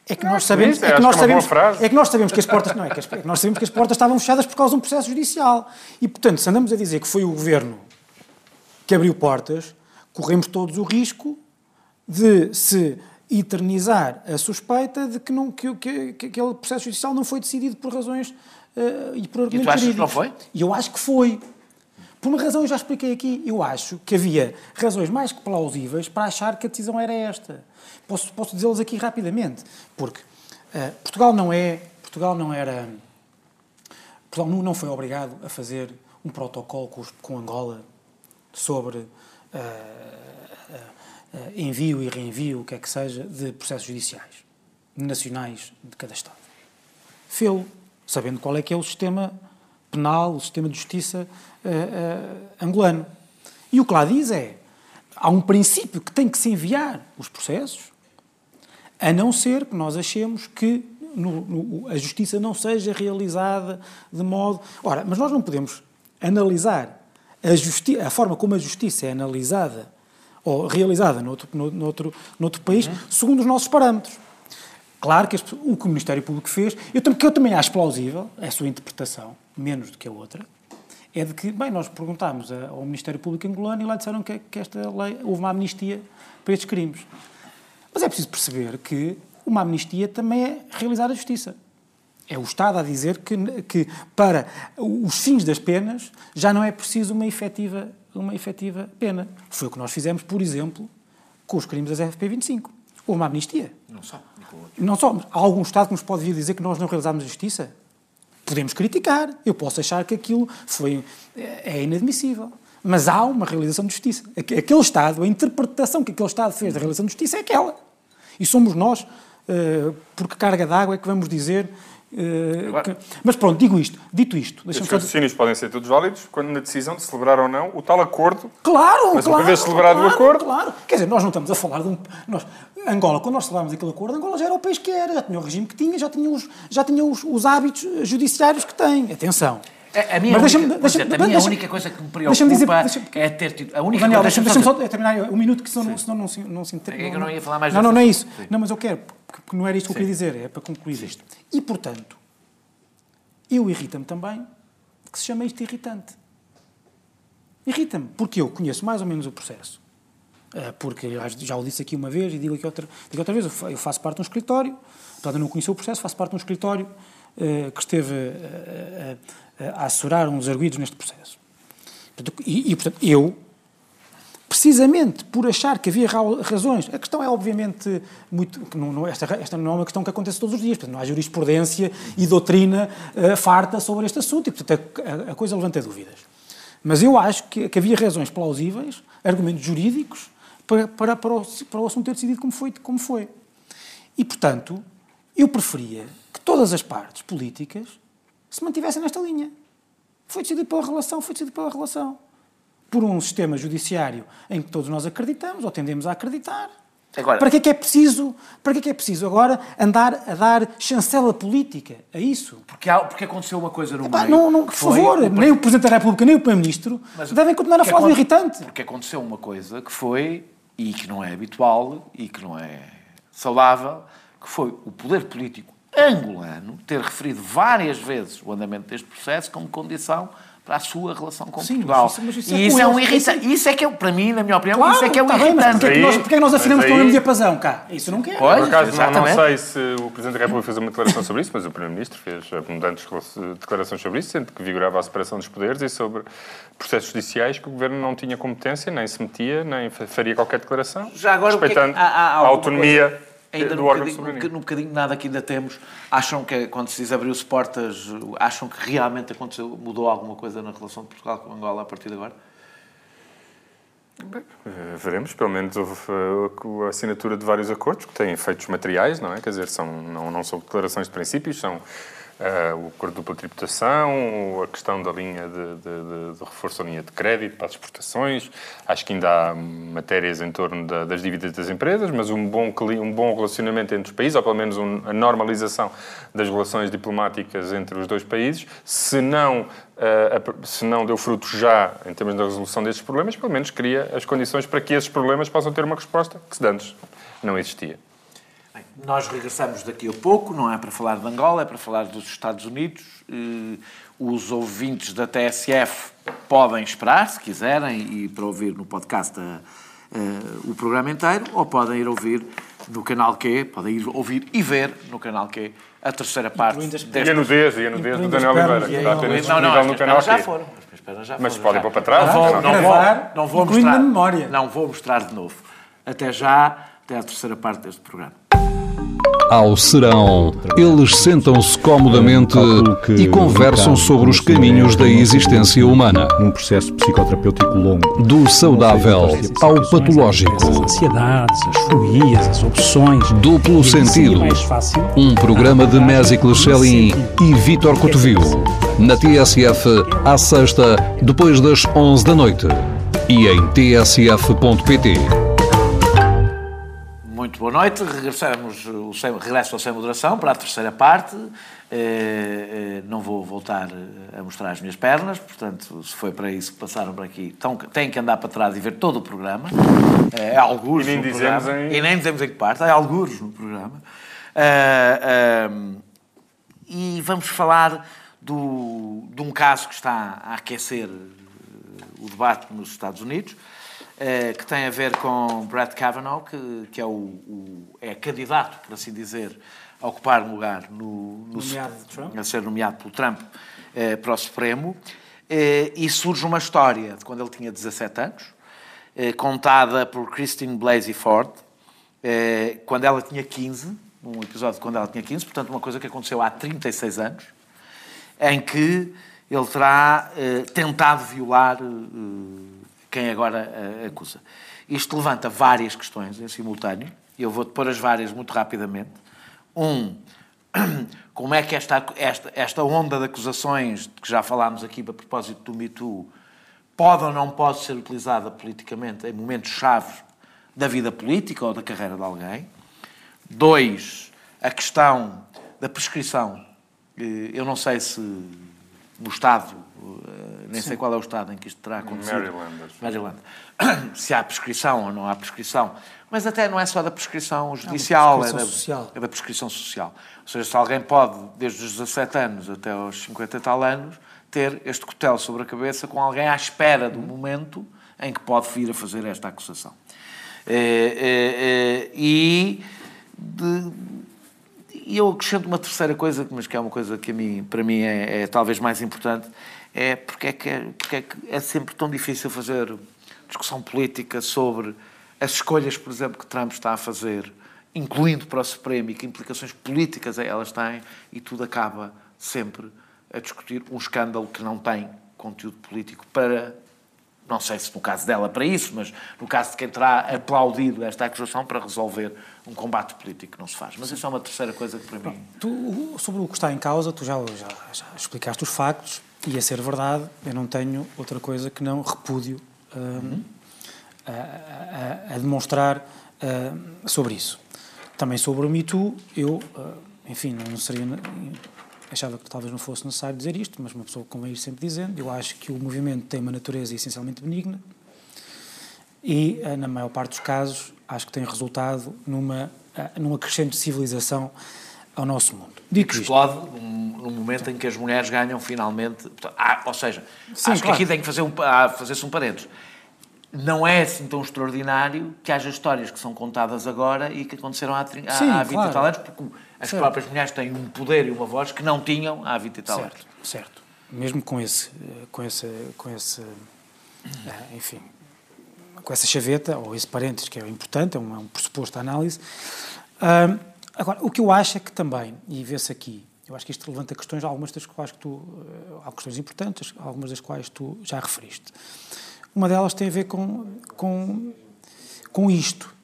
É que nós sabemos, isso, é que nós é sabemos, é que nós sabemos que as portas, não é que, as- é que nós sabemos que as portas estavam fechadas por causa de um processo judicial. E portanto, se andamos a dizer que foi o governo que abriu portas, corremos todos o risco de se eternizar a suspeita de que, não, que, que, que aquele processo judicial não foi decidido por razões eh, e por argumentos achas que não jurídicos. foi? E eu acho que foi. Por uma razão, eu já expliquei aqui, eu acho que havia razões mais que plausíveis para achar que a decisão era esta. Posso, posso dizê-los aqui rapidamente, porque eh, Portugal não é, Portugal não era, Portugal não- não foi obrigado a fazer um protocolo com, os- com Angola sobre eh, eh, envio e reenvio, o que é que seja, de processos judiciais nacionais de cada Estado. Fê-lo, sabendo qual é que é o sistema penal, o sistema de justiça angolano. E o que lá diz é, há um princípio que tem que se enviar os processos, a não ser que nós achemos que no- no- a justiça não seja realizada de modo... Ora, mas nós não podemos analisar a, a forma como a justiça é analisada ou realizada noutro, no- noutro, noutro país segundo os nossos parâmetros. Claro que pessoas- o que o Ministério Público fez, eu, que eu também acho plausível, é a sua interpretação, menos do que a outra, é de que, bem, nós perguntámos ao Ministério Público angolano e lá disseram que, que esta lei, houve uma amnistia para estes crimes. Mas é preciso perceber que uma amnistia também é realizar a justiça. É o Estado a dizer que, que para os fins das penas já não é preciso uma efetiva, uma efetiva pena. Foi o que nós fizemos, por exemplo, com os crimes das FP25. Houve uma amnistia. Não só. Não só. Há algum Estado que nos pode vir dizer que nós não realizámos a justiça? Podemos criticar. Eu posso achar que aquilo foi, é inadmissível. Mas há uma realização de justiça. Aquele Estado, a interpretação que aquele Estado fez da realização de justiça é aquela. E somos nós, uh, por que carga d'água é que vamos dizer Uh, que... Mas pronto, digo isto. Dito isto, Os raciocínios podem ser todos válidos quando na decisão de celebrar ou não o tal acordo. Claro, mas claro. uma vez celebrado claro, o acordo. Claro. Quer dizer, nós não estamos a falar de um. Nós... Angola, quando nós celebrámos aquele acordo, Angola já era o país que era, já tinha o regime que tinha, já tinha os, já tinha os, os hábitos judiciários que tem. Atenção. A, a minha, Mas única, deixa, deixa, a minha única coisa que me preocupa dizer, é ter tido. A única Daniel, deixa-me deixa só terminar um minuto, que senão, não, senão não, se, não se entende. É eu não ia falar mais Não, não, não é isso. Sim. Não, mas eu quero, porque não era isto que eu queria dizer, é para concluir Sim. isto. E, portanto, eu irrita-me também que se chama isto irritante. Irrita-me, porque eu conheço mais ou menos o processo. Eh, porque já o disse aqui uma vez e digo aqui outra, digo outra vez, eu faço parte de um escritório, portanto eu não conheci o processo, faço parte de um escritório uh, que esteve uh, uh, a assessorar uns arguídos neste processo. E, e, portanto, eu, precisamente por achar que havia razões, a questão é obviamente muito, não, não, esta, esta não é uma questão que acontece todos os dias, portanto, não há jurisprudência e doutrina uh, farta sobre este assunto, e portanto a, a, coisa levanta dúvidas. Mas eu acho que, que havia razões plausíveis, argumentos jurídicos, para, para, para, o, para o assunto ter decidido como foi, como foi. E, portanto, eu preferia que todas as partes políticas se mantivessem nesta linha. Foi decidido pela relação, foi decidido pela relação por um sistema judiciário em que todos nós acreditamos ou tendemos a acreditar. Agora, para que é que é preciso, para que é que é preciso agora andar a dar chancela política a isso? Porque, há, porque aconteceu uma coisa no Epá, meio. Não, não, por favor, o... nem o Presidente da República nem o Primeiro-Ministro devem continuar a falar do irritante. Porque aconteceu uma coisa que foi, e que não é habitual, e que não é saudável, que foi o poder político angolano ter referido várias vezes o andamento deste processo como condição para a sua relação com Sim, Portugal. Isso, mas isso é e isso é um irritante. Isso é que é, para mim, na minha opinião, claro, isso é que é um tá irritante. Porquê é que nós, porque é que nós afirmamos que não é mediapazão cá? Isso não quer. Pois, Por acaso, não, não, sei se o Presidente da República fez uma declaração sobre isso, mas o Primeiro-Ministro fez abundantes declarações sobre isso, sendo que vigorava a separação dos poderes e sobre processos judiciais que o Governo não tinha competência, nem se metia, nem faria qualquer declaração, Já agora, respeitando há, há a autonomia... Coisa ainda no bocadinho, no bocadinho nada que ainda temos, acham que quando se diz abriu-se portas, acham que realmente aconteceu, mudou alguma coisa na relação de Portugal com Angola a partir de agora? Bem, eh, veremos, pelo menos houve eh, a assinatura de vários acordos que têm efeitos materiais, não é? Quer dizer, são, não, não são declarações de princípios, são Uh, o acordo de dupla tributação, a questão da linha de, de, de, reforço da linha de crédito para as exportações. Acho que ainda há matérias em torno da, das dívidas das empresas, mas um bom, um bom relacionamento entre os países, ou pelo menos um, a normalização das relações diplomáticas entre os dois países, se não, uh, se não deu frutos já em termos da resolução destes problemas, pelo menos cria as condições para que esses problemas possam ter uma resposta que se antes não existia. Nós regressamos daqui a pouco, não é para falar de Angola, é para falar dos Estados Unidos. Eh, os ouvintes da TSF podem esperar, se quiserem, e para ouvir no podcast a, a, o programa inteiro, ou podem ir ouvir no canal Q, podem ir ouvir e ver no canal Q a terceira parte. E a nudez, e a nudez do Daniel Oliveira, que está apenas não, não, no canal já foram. Já Mas podem pôr para trás. Não vou, não, vou, não vou mostrar. memória. Não vou mostrar de novo. Até já, até a terceira parte deste programa. Ao serão, eles sentam-se comodamente e conversam sobre os caminhos da existência humana. Um processo psicoterapêutico longo. Do saudável ao patológico. As ansiedades, as fobias, as opções. Duplo sentido. Um programa de Mésicles Celim e Vítor Cotovil. Na TSF, à sexta, depois das 11 da noite. E em tsf.pt boa noite. Regressamos, o sem, regresso ao Sem Moderação para a terceira parte. Eh, eh, não vou voltar a mostrar as minhas pernas, portanto, se foi para isso que passaram por aqui, então, têm que andar para trás e ver todo o programa. É alguns e nem dizemos programa, em... E nem dizemos em que parte, é alguns no programa. e vamos falar do, de um caso que está a aquecer o debate nos Estados Unidos eh, que tem a ver com Brett Kavanaugh, que, que é, o, o- é candidato, por assim dizer, a ocupar um lugar no, no a ser nomeado pelo Trump eh, para o Supremo. Eh, e surge uma história de quando ele tinha 17 anos, contada por Christine Blasey Ford, quando ela tinha 15, um episódio de quando ela tinha 15, portanto, uma coisa que aconteceu há 36 anos, em que ele terá eh, tentado violar eh, quem agora eh, acusa. Isto levanta várias questões em simultâneo, eu vou-te pôr as várias muito rapidamente. Um, como é que esta, esta, esta onda de acusações, que já falámos aqui a propósito do Me pode ou não pode ser utilizada politicamente em momentos-chave da vida política ou da carreira de alguém. Dois, a questão da prescrição. Eh, Eu não sei se no Estado, eh, nem sei qual é o Estado em que isto terá acontecido. Maryland. Maryland. Se há prescrição ou não há prescrição. Mas até não é só da prescrição judicial, prescrição é, da, social. é da prescrição social. Ou seja, se alguém pode, desde os 17 anos até aos 50 e tal anos, ter este cutelo sobre a cabeça com alguém à espera do momento em que pode vir a fazer esta acusação. Eh, e de- e eu acrescento uma terceira coisa, mas que é uma coisa que a mim, para mim é, é talvez mais importante, é porque é, que é, porque é que é sempre tão difícil fazer discussão política sobre as escolhas, por exemplo, que Trump está a fazer, incluindo para o Supremo, e que implicações políticas elas têm, e tudo acaba sempre a discutir um escândalo que não tem conteúdo político para não sei se no caso dela para isso, mas no caso de quem terá aplaudido esta acusação para resolver um combate político que não se faz. Mas isso é uma terceira coisa que para mim. Tu, sobre o que está em causa, tu já, já, já explicaste os factos, e a ser verdade, eu não tenho outra coisa que não repúdio hum, a, a- a demonstrar hum, sobre isso. Também sobre o Me Too, eu, hum, enfim, não seria. Achava que talvez não fosse necessário dizer isto, mas uma pessoa convém ir sempre dizendo. Eu acho que o movimento tem uma natureza essencialmente benigna e, eh, na maior parte dos casos, acho que tem resultado numa, eh, num acrescento de civilização ao nosso mundo. Isto, explode num, momento em que as mulheres ganham finalmente. há- ou seja, Sim, acho claro. que aqui tem que fazer um, fazer-se um parênteses. Não é assim tão extraordinário que haja histórias que são contadas agora e que aconteceram há, Sim, há 20 claro. e tal anos, porque as Certo. próprias mulheres têm um poder e uma voz que não tinham há 20 e tal anos. certo, certo. Mesmo com esse, com esse, com esse, eh, enfim, com essa chaveta ou esse parênteses que é importante, é um, é um pressuposto da análise. Ahm, agora, o que eu acho é que também, e vê-se aqui, eu acho que isto levanta questões, algumas das quais tu, eh, há questões importantes, algumas das quais tu já referiste. Uma delas tem a ver com, com, com isto.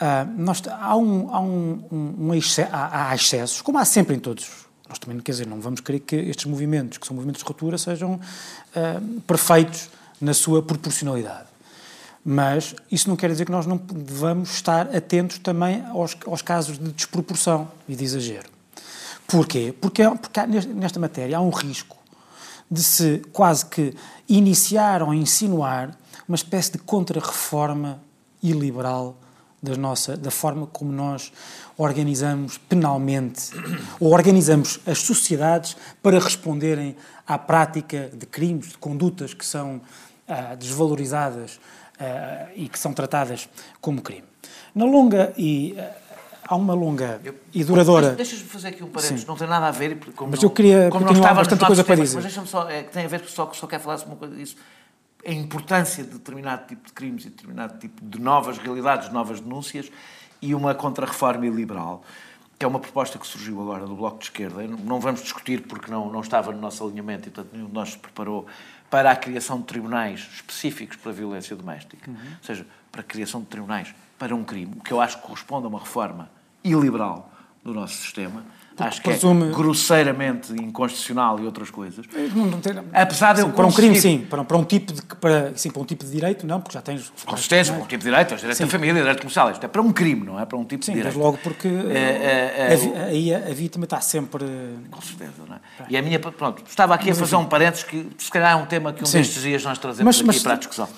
Ah, nós, há um, há, um, um, um exce- há, há excessos, como há sempre em todos. Nós também, quer dizer, não vamos querer que estes movimentos, que são movimentos de ruptura, sejam ah, perfeitos na sua proporcionalidade. Mas isso não quer dizer que nós não devamos estar atentos também aos, aos casos de desproporção e de exagero. Porquê? Porque, porque há nesta matéria há um risco de se quase que iniciar ou insinuar uma espécie de contra-reforma iliberal da, nossa, da forma como nós organizamos penalmente ou organizamos as sociedades para responderem à prática de crimes, de condutas que são ah, desvalorizadas e que são tratadas como crime. Na longa e ah, há uma longa e duradoura Mas Deixas-me fazer aqui um parênteses, não tem nada a ver. Como Mas não, eu queria- como não estava bastante coisa para dizer. Mas deixa-me só, é, que tem a ver, só, só quero falar sobre uma coisa disso. A importância de determinado tipo de crimes e determinado tipo de novas realidades, novas denúncias e uma contra-reforma iliberal, que é uma proposta que surgiu agora do Bloco de Esquerda. Não vamos discutir porque não, não estava no nosso alinhamento e, portanto, nenhum de nós se preparou para a criação de tribunais específicos para a violência doméstica. Uhum. Ou seja, para a criação de tribunais para um crime, o que eu acho que corresponde a uma reforma iliberal do nosso sistema. Acho que presume- é grosseiramente inconstitucional e outras coisas. Não, não tem- Apesar de eu Sim, para um crime, conseguir- sim. Para, para um tipo de para, sim, para um tipo de direito, não, porque já tens. Com certeza, um tipo de direito, direito da família, direito comercial. Isto é para um crime, não é para um tipo Sim, de direito. logo porque É, é, é, vi- aí a, a vítima está sempre. Com certeza, não é? E a minha, pronto, estava aqui a fazer um parênteses que se calhar é um tema que um Sim. destes dias nós trazemos Mas- aqui mas- para a discussão.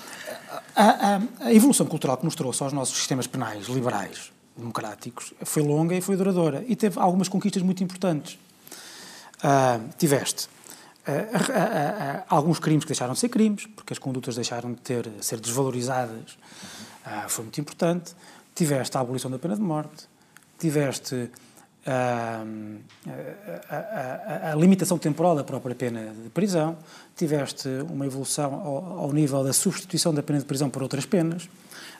A, a- a evolução cultural que nos trouxe aos nossos sistemas penais liberais, democráticos, foi longa e foi duradoura. E teve algumas conquistas muito importantes. Ah, tiveste Uh, alguns crimes que deixaram de ser crimes, porque as condutas deixaram de ter, ser desvalorizadas, foi muito importante. Tiveste a abolição da pena de morte, tiveste a, a, a, limitação temporal da própria pena de prisão, tiveste uma evolução ao, ao, nível da substituição da pena de prisão por outras penas,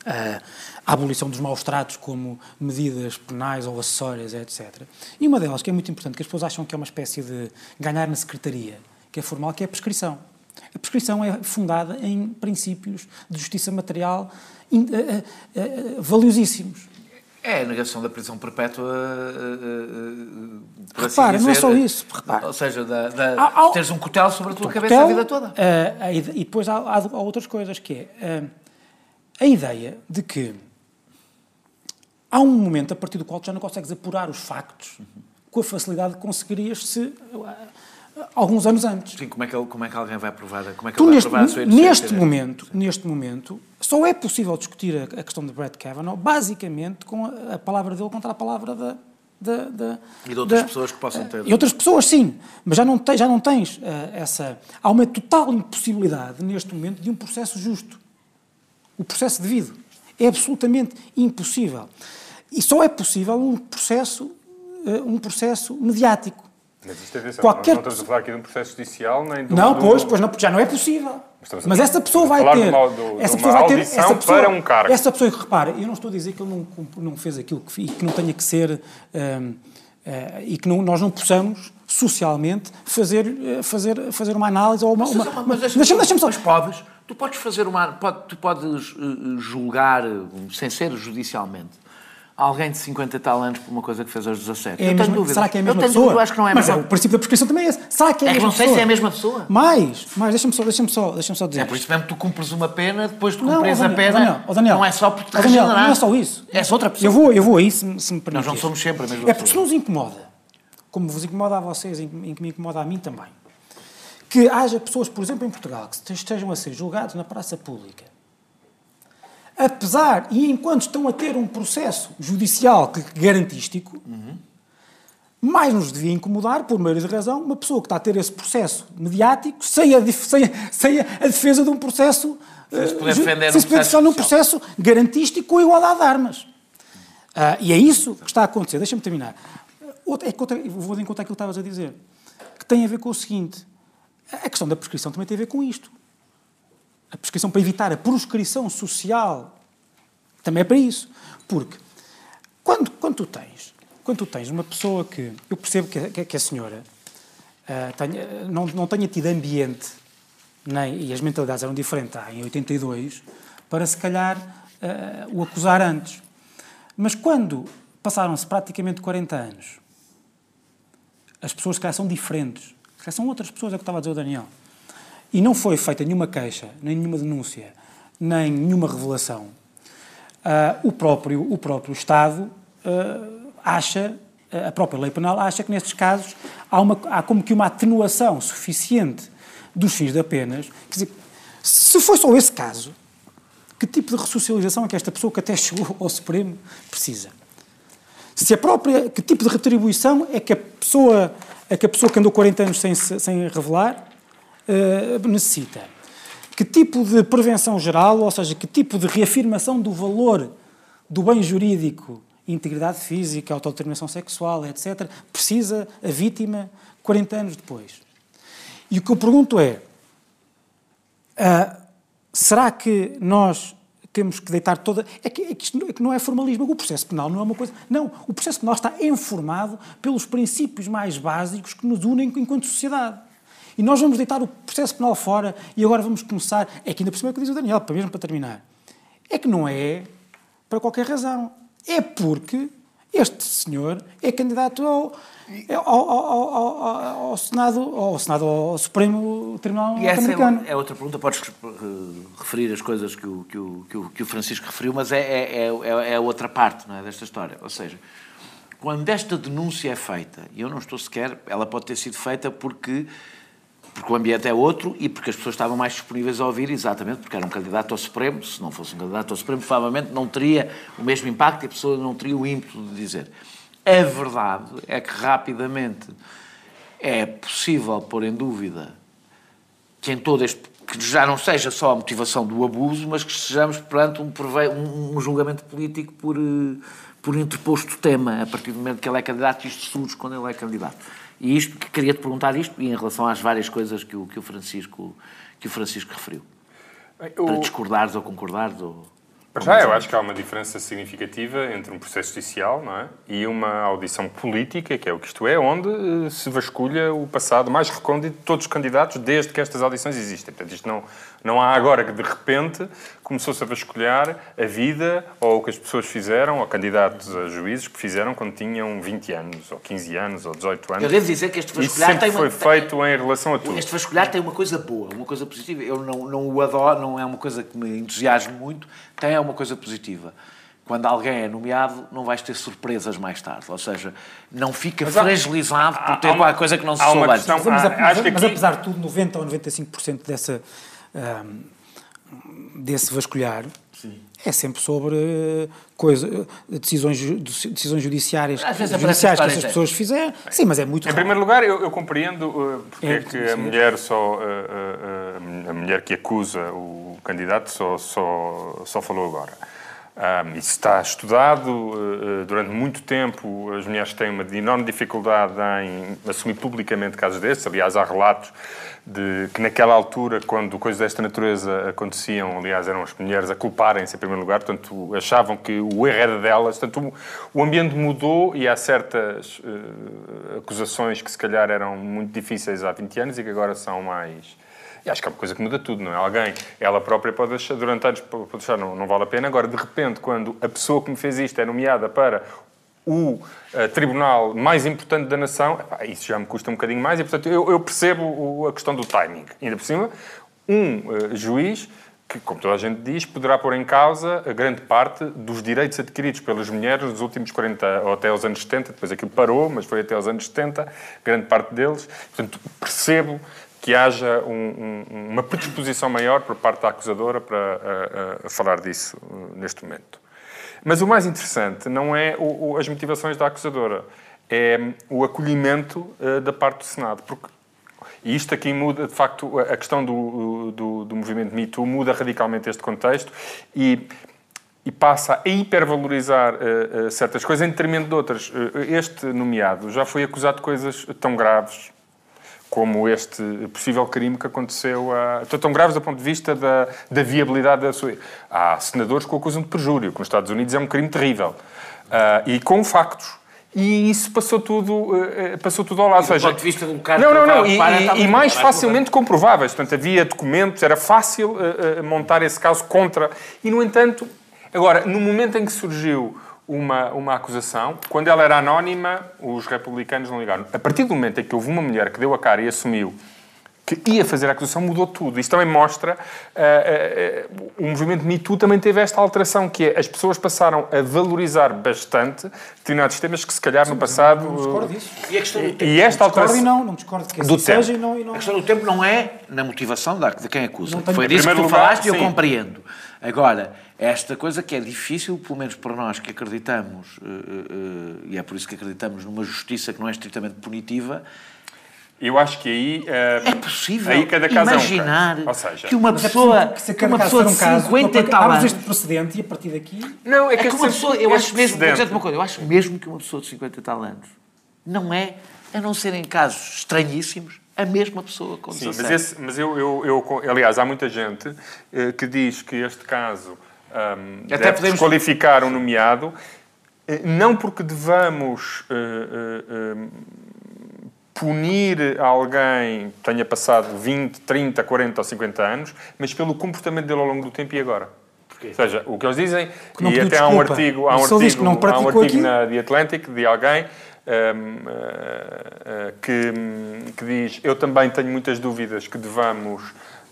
a abolição dos maus tratos como medidas penais ou acessórias, etc. E uma delas, que é muito importante, que as pessoas acham que é uma espécie de ganhar na secretaria, que é formal, que é a prescrição. A prescrição é fundada em princípios de justiça material valiosíssimos. É a negação da prisão perpétua. Uh, uh, repara, assim não é só isso. Repara. Ou seja, da, da, há, há, teres um cutelo sobre a tua cabeça cutelo, a vida toda. Uh, e, depois há, há, há, outras coisas, que é a ideia de que há um momento a partir do qual tu já não consegues apurar os factos uhum. com a facilidade que conseguirias se alguns anos antes. Sim, como é que, ele, como é que alguém vai provar, como é que tu, ele neste, vai provar a sua neste momento, neste momento, só é possível discutir a, a questão de Brett Kavanaugh basicamente com a, a, palavra dele contra a palavra da... da, da e de outras da, pessoas que possam ter... E outras pessoas, sim, mas já não, te, já não tens uh, essa... Há uma total impossibilidade neste momento de um processo justo. O processo devido. É absolutamente impossível. E só é possível um processo, uh, um processo mediático. Mas isto atenção, Qualquer... não estamos a falar aqui de um processo judicial, nem de Não, pois, pois não, já não é possível. Mas, mas essa pessoa vai ter. Do, essa pessoa vai ter. Essa pessoa, para um cargo. Essa pessoa que repara, eu não estou a dizer que ele não, não fez aquilo que, e que não tenha que ser. Um, uh, eh, e que não, nós não possamos socialmente fazer, uh, fazer, fazer uma análise ou uma. Mas, uma, mas, mas deixa-me deixa só. Mas podes, tu podes fazer uma. Pode, tu podes uh, julgar, sem ser judicialmente, alguém de 50 e tal anos por uma coisa que fez aos 17. É eu tenho dúvida. Será que é a mesma eu pessoa? Dúvida, acho que não é a Mas mesma. É, o princípio da prescrição também é esse. Será que é a é mesma pessoa? não sei pessoa? se é a mesma pessoa. Mais, mais, deixa-me só, deixa só, deixa só dizer. É por isso mesmo que tu cumpres uma pena, depois de cumprires a pena, Daniel, oh, Daniel, não é só porque te oh, Daniel, Não é só isso. É outra pessoa. Eu vou, eu vou aí, se, se me permitir. Nós não somos sempre a mesma É porque se nos incomoda, como vos incomoda a vocês, em que me incomoda a mim também, que haja pessoas, por exemplo, em Portugal, que estejam a ser julgados na praça pública apesar e enquanto estão a ter um processo judicial garantístico, uhum. mais nos devia incomodar, por meio de razão, uma pessoa que está a ter esse processo mediático sem a, sem a, sem a defesa de um processo. Se poder defender se um processo num processo garantístico com igualdade de armas. Uh, e é isso que está a acontecer. Deixa-me terminar. Outra, é, outra, vou de encontro àquilo que estavas a dizer, que tem a ver com o seguinte: a questão da prescrição também tem a ver com isto a prescrição para evitar a proscrição social também é para isso. Porque quando, quando, tu, tens, quando tu tens uma pessoa que. Eu percebo que, que, que a senhora uh, tenha, não, não tenha tido ambiente, nem, e as mentalidades eram diferentes em 82, para se calhar uh, o acusar antes. Mas quando passaram-se praticamente 40 anos, as pessoas que são diferentes, são outras pessoas, é o que estava a dizer o Daniel e não foi feita nenhuma queixa, nem nenhuma denúncia, nem nenhuma revelação, uh, o, próprio, o próprio Estado uh, acha, a própria lei penal acha que nestes casos há, uma, há como que uma atenuação suficiente dos fins da penas. Quer dizer, se foi só esse caso, que tipo de ressocialização é que esta pessoa que até chegou ao Supremo precisa? Se a própria, que tipo de retribuição é que a pessoa, é que, a pessoa que andou 40 anos sem, sem revelar uh, necessita? Que tipo de prevenção geral, ou seja, que tipo de reafirmação do valor do bem jurídico, integridade física, autodeterminação sexual, etc., precisa a vítima 40 anos depois? E o que eu pergunto é: uh, será que nós temos que deitar toda. É que, é que isto é que não é formalismo. O processo penal não é uma coisa. Não, o processo penal está informado pelos princípios mais básicos que nos unem enquanto sociedade. E nós vamos deitar o processo penal fora e agora vamos começar. É que ainda por cima é o que diz o Daniel, mesmo para terminar. É que não é para qualquer razão. É porque este senhor é candidato ao, ao, ao, ao Senado, ao Senado, ao Supremo Tribunal e essa Americano. É, é, outra pergunta, podes referir as coisas que o, que o, que o, que o Francisco referiu, mas é, é, é, é outra parte não é, desta história. Ou seja, quando esta denúncia é feita, e eu não estou sequer, ela pode ter sido feita porque porque o ambiente é outro e porque as pessoas estavam mais disponíveis a ouvir, exatamente porque era um candidato ao Supremo. Se não fosse um candidato ao Supremo, provavelmente não teria o mesmo impacto e a pessoa não teria o ímpeto de dizer. A verdade é que rapidamente é possível pôr em dúvida que em todo este que já não seja só a motivação do abuso, mas que estejamos perante um, um, um julgamento político por, eh, por interposto tema, a partir do momento que ele é candidato, isto surge quando ele é candidato. E isto, queria te perguntar isto, e em relação às várias coisas que o, que o, Francisco, que o Francisco referiu. Eu... Para discordares ou concordares, ou... Já, eu acho que há uma diferença significativa entre um processo judicial não é? e uma audição política, que é o que isto é, onde eh, se vasculha o passado mais recôndito de todos os candidatos desde que estas audições existem. Portanto, isto não, não há agora que, de repente, começou-se a vasculhar a vida ou o que as pessoas fizeram, ou candidatos a juízes que fizeram quando tinham 20 anos, ou 15 anos, ou 18 anos. Eu devo dizer que este vasculhar Isso tem uma... foi feito em relação a tudo. Este vasculhar tem uma coisa boa, uma coisa positiva. Eu não, não o adoro, não é uma coisa que me entusiasme muito, tem uma coisa positiva quando alguém é nomeado, não vais ter surpresas mais tarde. Ou seja, não fica mas fragilizado há, por ter uma coisa que não se soube antes. Mas, mas, mas, mas apesar de tudo, 90 ou 95% dessa, desse vasculhar Sim. é sempre sobre coisa, decisões, decisões judiciárias, judiciais que essas pessoas fizeram. Sim, mas é muito Em raro. primeiro lugar, eu, eu compreendo uh, porque é, é que a mulher só uh, uh, a mulher que acusa o candidato só, só, só falou agora. Isso está estudado uh, durante muito tempo. As mulheres têm uma enorme dificuldade em assumir publicamente casos destes. Aliás, há relatos de que naquela altura, quando coisas desta natureza aconteciam, aliás, eram as mulheres a culparem-se em primeiro lugar, portanto, achavam que o erro era delas. Portanto, o ambiente mudou e há certas uh, acusações que se calhar eram muito difíceis há 20 anos e que agora são mais... E acho que é uma coisa que muda tudo, não é? Alguém, ela própria pode deixar, durante anos, pode deixar, não, não vale a pena. Agora, de repente, quando a pessoa que me fez isto é nomeada para o uh, tribunal mais importante da nação, epá, isso já me custa um bocadinho mais e, portanto, eu, eu percebo o, a questão do timing. Ainda por cima, um uh, juiz que, como toda a gente diz, poderá pôr em causa a grande parte dos direitos adquiridos pelas mulheres nos últimos 40 ou até aos anos 70, depois aquilo parou, mas foi até aos anos 70, grande parte deles. Portanto, percebo que haja um, um, uma predisposição maior por parte da acusadora para a, a, falar disso uh, neste momento. Mas o mais interessante não é o, o, as motivações da acusadora, é o acolhimento uh, da parte do Senado. Porque, e isto aqui muda, de facto, a questão do, do, do movimento Me Too muda radicalmente este contexto e, e passa a hipervalorizar uh, uh, certas coisas em detrimento de outras. este nomeado já foi acusado de coisas tão graves como este possível crime que aconteceu. A... Estão tão graves do ponto de vista da, da viabilidade da sua. Há senadores que o acusam de perjúrio, que nos Estados Unidos é um crime terrível. Uh, e com factos. E isso passou tudo, uh, passou tudo ao lado. do seja, ponto de vista de um não, não, não. E, e, e mais facilmente comprováveis. Portanto, havia documentos, era fácil uh, montar esse caso contra. E, no entanto, agora, no momento em que surgiu uma, uma acusação. Quando ela era anónima, os republicanos não ligaram. A partir do momento em que houve uma mulher que deu a cara e assumiu que ia fazer a acusação, mudou tudo. Isto também mostra... Uh, uh, uh, o movimento Me Too também teve esta alteração, que é as pessoas passaram a valorizar bastante determinados temas que se calhar Sim, no passado... Não, não discordo disso. E a questão do tempo? E esta não alteração... não, não discordo que do seja e não, e não... A questão do tempo não é na motivação de quem acusa. Foi disso que tu lugar, falaste e eu compreendo. Agora, esta coisa que é difícil, pelo menos para nós que acreditamos, uh, uh, e é por isso que acreditamos numa justiça que não é estritamente punitiva, eu acho que aí uh, é possível aí cada caso imaginar é um seja, que uma pessoa, é que, se que uma pessoa de um 50 e tal anos este precedente e a partir daqui não é que, é que uma pessoa eu acho mesmo uma coisa, eu acho mesmo que uma pessoa de 50 e tal anos não é a não ser em casos estranhíssimos a mesma pessoa com Sim, mas, esse, mas eu, eu, eu, aliás, há muita gente uh, que diz que este caso um, Até deve podemos... desqualificar um nomeado, eh, não porque devamos uh, uh, punir alguém que tenha passado 20, 30, 40 ou 50 anos, mas pelo comportamento dele ao longo do tempo e agora. Porquê? Ou seja, o que eles dizem, e até há um artigo, há um artigo, há um artigo na The Atlantic de alguém que, que diz eu também tenho muitas dúvidas que devamos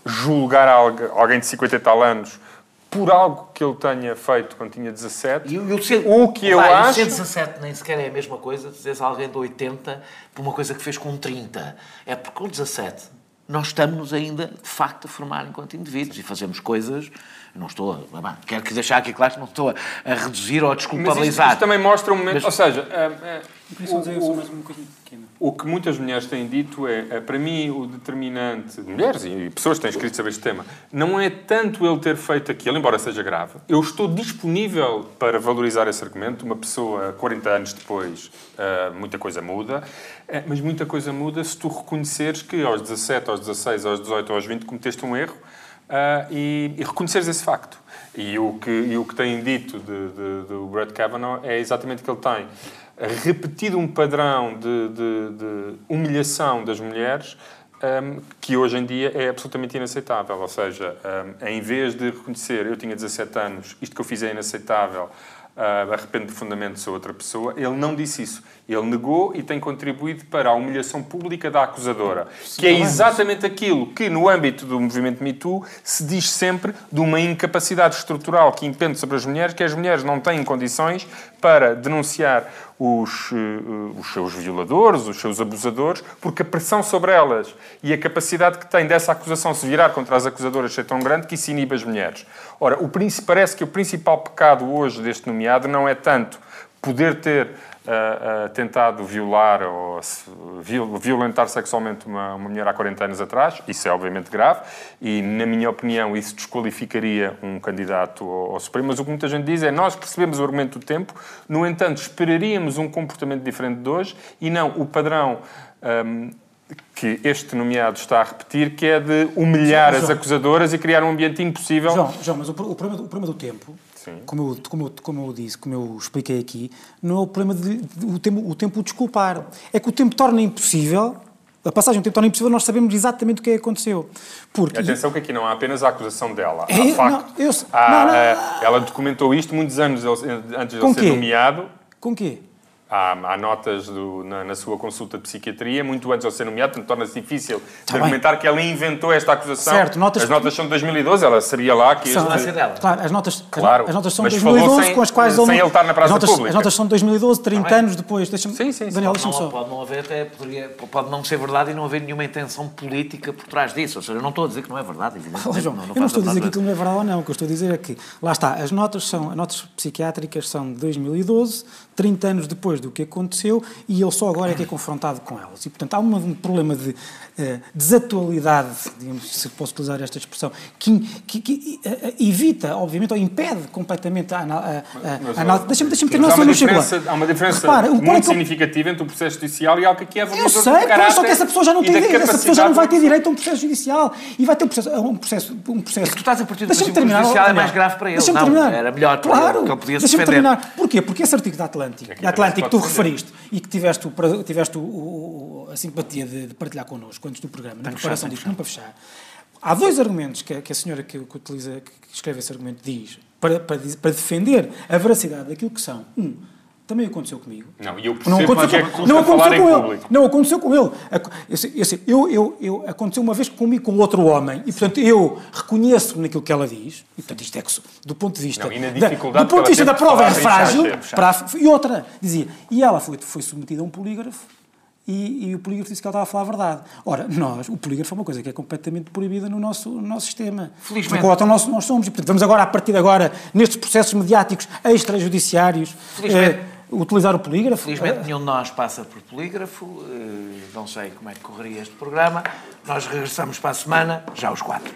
julgar alguém de 50 e tal anos por algo que ele tenha feito quando tinha 17. E, o, o que eu vai, acho. O ser 17 nem sequer é a mesma coisa de dizer alguém de 80 por uma coisa que fez com 30. É porque com 17 nós estamos ainda, de facto, a formar enquanto indivíduos e fazemos coisas. Não estou a. Quero que deixar aqui claro que não estou a, reduzir ou a desculpabilizar. Mas isto, isto também mostra um momento. Mas, ou seja. Uh, uh, O que muitas mulheres têm dito é, é, para mim, o determinante, mulheres e pessoas que têm escrito sobre este tema, não é tanto ele ter feito aquilo, embora seja grave. Eu estou disponível para valorizar esse argumento. Uma pessoa, 40 anos depois, uh, muita coisa muda, mas muita coisa muda se tu reconheceres que aos 17, aos 16, aos 18, aos 20 cometeste um erro uh, e, e reconheceres esse facto. E o que, e o que têm dito de, de, do Brett Kavanaugh é exatamente que ele tem repetido um padrão de, de, de humilhação das mulheres um, que hoje em dia é absolutamente inaceitável. Ou seja, um, em vez de reconhecer eu tinha 17 anos, isto que eu fiz é inaceitável, uh, arrependo profundamente, sou outra pessoa, ele não disse isso. Ele negou e tem contribuído para a humilhação pública da acusadora, Sim, que é exatamente aquilo que, no âmbito do movimento Me Too, se diz sempre de uma incapacidade estrutural que impende sobre as mulheres, que as mulheres não têm condições para denunciar os, uh, os seus violadores, os seus abusadores, porque a pressão sobre elas e a capacidade que têm dessa acusação se virar contra as acusadoras é tão grande que isso inibe as mulheres. Ora, o, parece que o principal pecado hoje deste nomeado não é tanto poder ter uh, uh, tentado violar ou violentar sexualmente uma, uma, mulher há 40 anos atrás, isso é obviamente grave, e na minha opinião isso desqualificaria um candidato ao, ao Supremo, mas o que muita gente diz é nós percebemos o argumento do tempo, no entanto esperaríamos um comportamento diferente de hoje e não o padrão um, que este nomeado está a repetir, que é de humilhar João, as acusadoras e criar um ambiente impossível. João, João mas o, o, problema, o problema do tempo como eu, como, eu, como eu disse, como eu expliquei aqui, não é o problema de, de, o, tempo, o tempo desculpar. É que o tempo torna impossível a passagem do tempo torna impossível nós sabemos exatamente o que é aconteceu. Porque... Atenção que aqui não há apenas a acusação dela. É, há facto. Não, eu, há, não, não, eh, ela documentou isto muitos anos antes de ele ser nomeado. Com quê? Há, há notas do, na, na, sua consulta de psiquiatria, muito antes de ser nomeado, portanto torna-se difícil tá de argumentar que ela inventou esta acusação. Certo, notas... As notas são de 2012, ela seria lá que... São, este... dela. Claro, as notas, claro, as notas são de 2012, sem, com as quais... Sem ele estar na praça as notas, pública. As notas são de 2012, 30 tá anos depois. Deixa sim, sim, Daniel, deixa-me só. Pode não haver até, poderia, pode não ser verdade e não haver nenhuma intenção política por trás disso. Ou seja, eu não estou a dizer que não é verdade, evidentemente. João, não, não eu não estou a dizer que aquilo não é verdade ou não. O que eu estou a dizer é que, lá está, as notas, são, as notas psiquiátricas são de 2012, 30 anos depois do que aconteceu, e ele só agora é que é confrontado com elas. E, portanto, há um problema de uh, desatualidade, digamos, se posso utilizar esta expressão, que, que, que uh, evita, obviamente, ou impede completamente a análise. Deixa-me deixa terminar, há, uma diferença, há uma diferença Repara, muito é significativa entre o processo judicial e algo que aqui é Eu sei, claro, só que essa pessoa já não tem direito, essa pessoa já não vai ter direito a um processo judicial e vai ter um processo. Um processo, um processo. tu estás a partir do princípio que o judicial é mais grave para ele. Terminar. Era melhor claro, que ele podia se defender. terminar. Porquê? Porque esse artigo da Atlântico, da Atlântico que tu referiste e que tiveste, o, tiveste o, o, a simpatia de, de partilhar connosco antes do programa, na preparação disto, não para fechar. Há dois argumentos que a, que a senhora que, que, utiliza, que escreve esse argumento diz para, para, para defender a veracidade daquilo que são. Um, também aconteceu comigo. Não, e eu percebo não aconteceu, é que não aconteceu com ele. Público. Não aconteceu com ele. Eu, eu, eu, aconteceu uma vez comigo com outro homem e, portanto, eu reconheço naquilo que ela diz. E, portanto, isto é que, do ponto de vista, não, da, do ponto de vista da prova é frágil. Para, e outra, dizia, e ela foi, foi submetida a um polígrafo e, e, o polígrafo disse que ela estava a falar a verdade. Ora, nós, o polígrafo é uma coisa que é completamente proibida no nosso, no nosso sistema. Felizmente. Porque nós, nós somos. E, portanto, vamos agora, a partir de agora, nestes processos mediáticos extrajudiciários, eh, utilizar o polígrafo. Felizmente, nenhum de nós passa por polígrafo. Eh, não sei como é que correria este programa. Nós regressamos para a semana, já os quatro.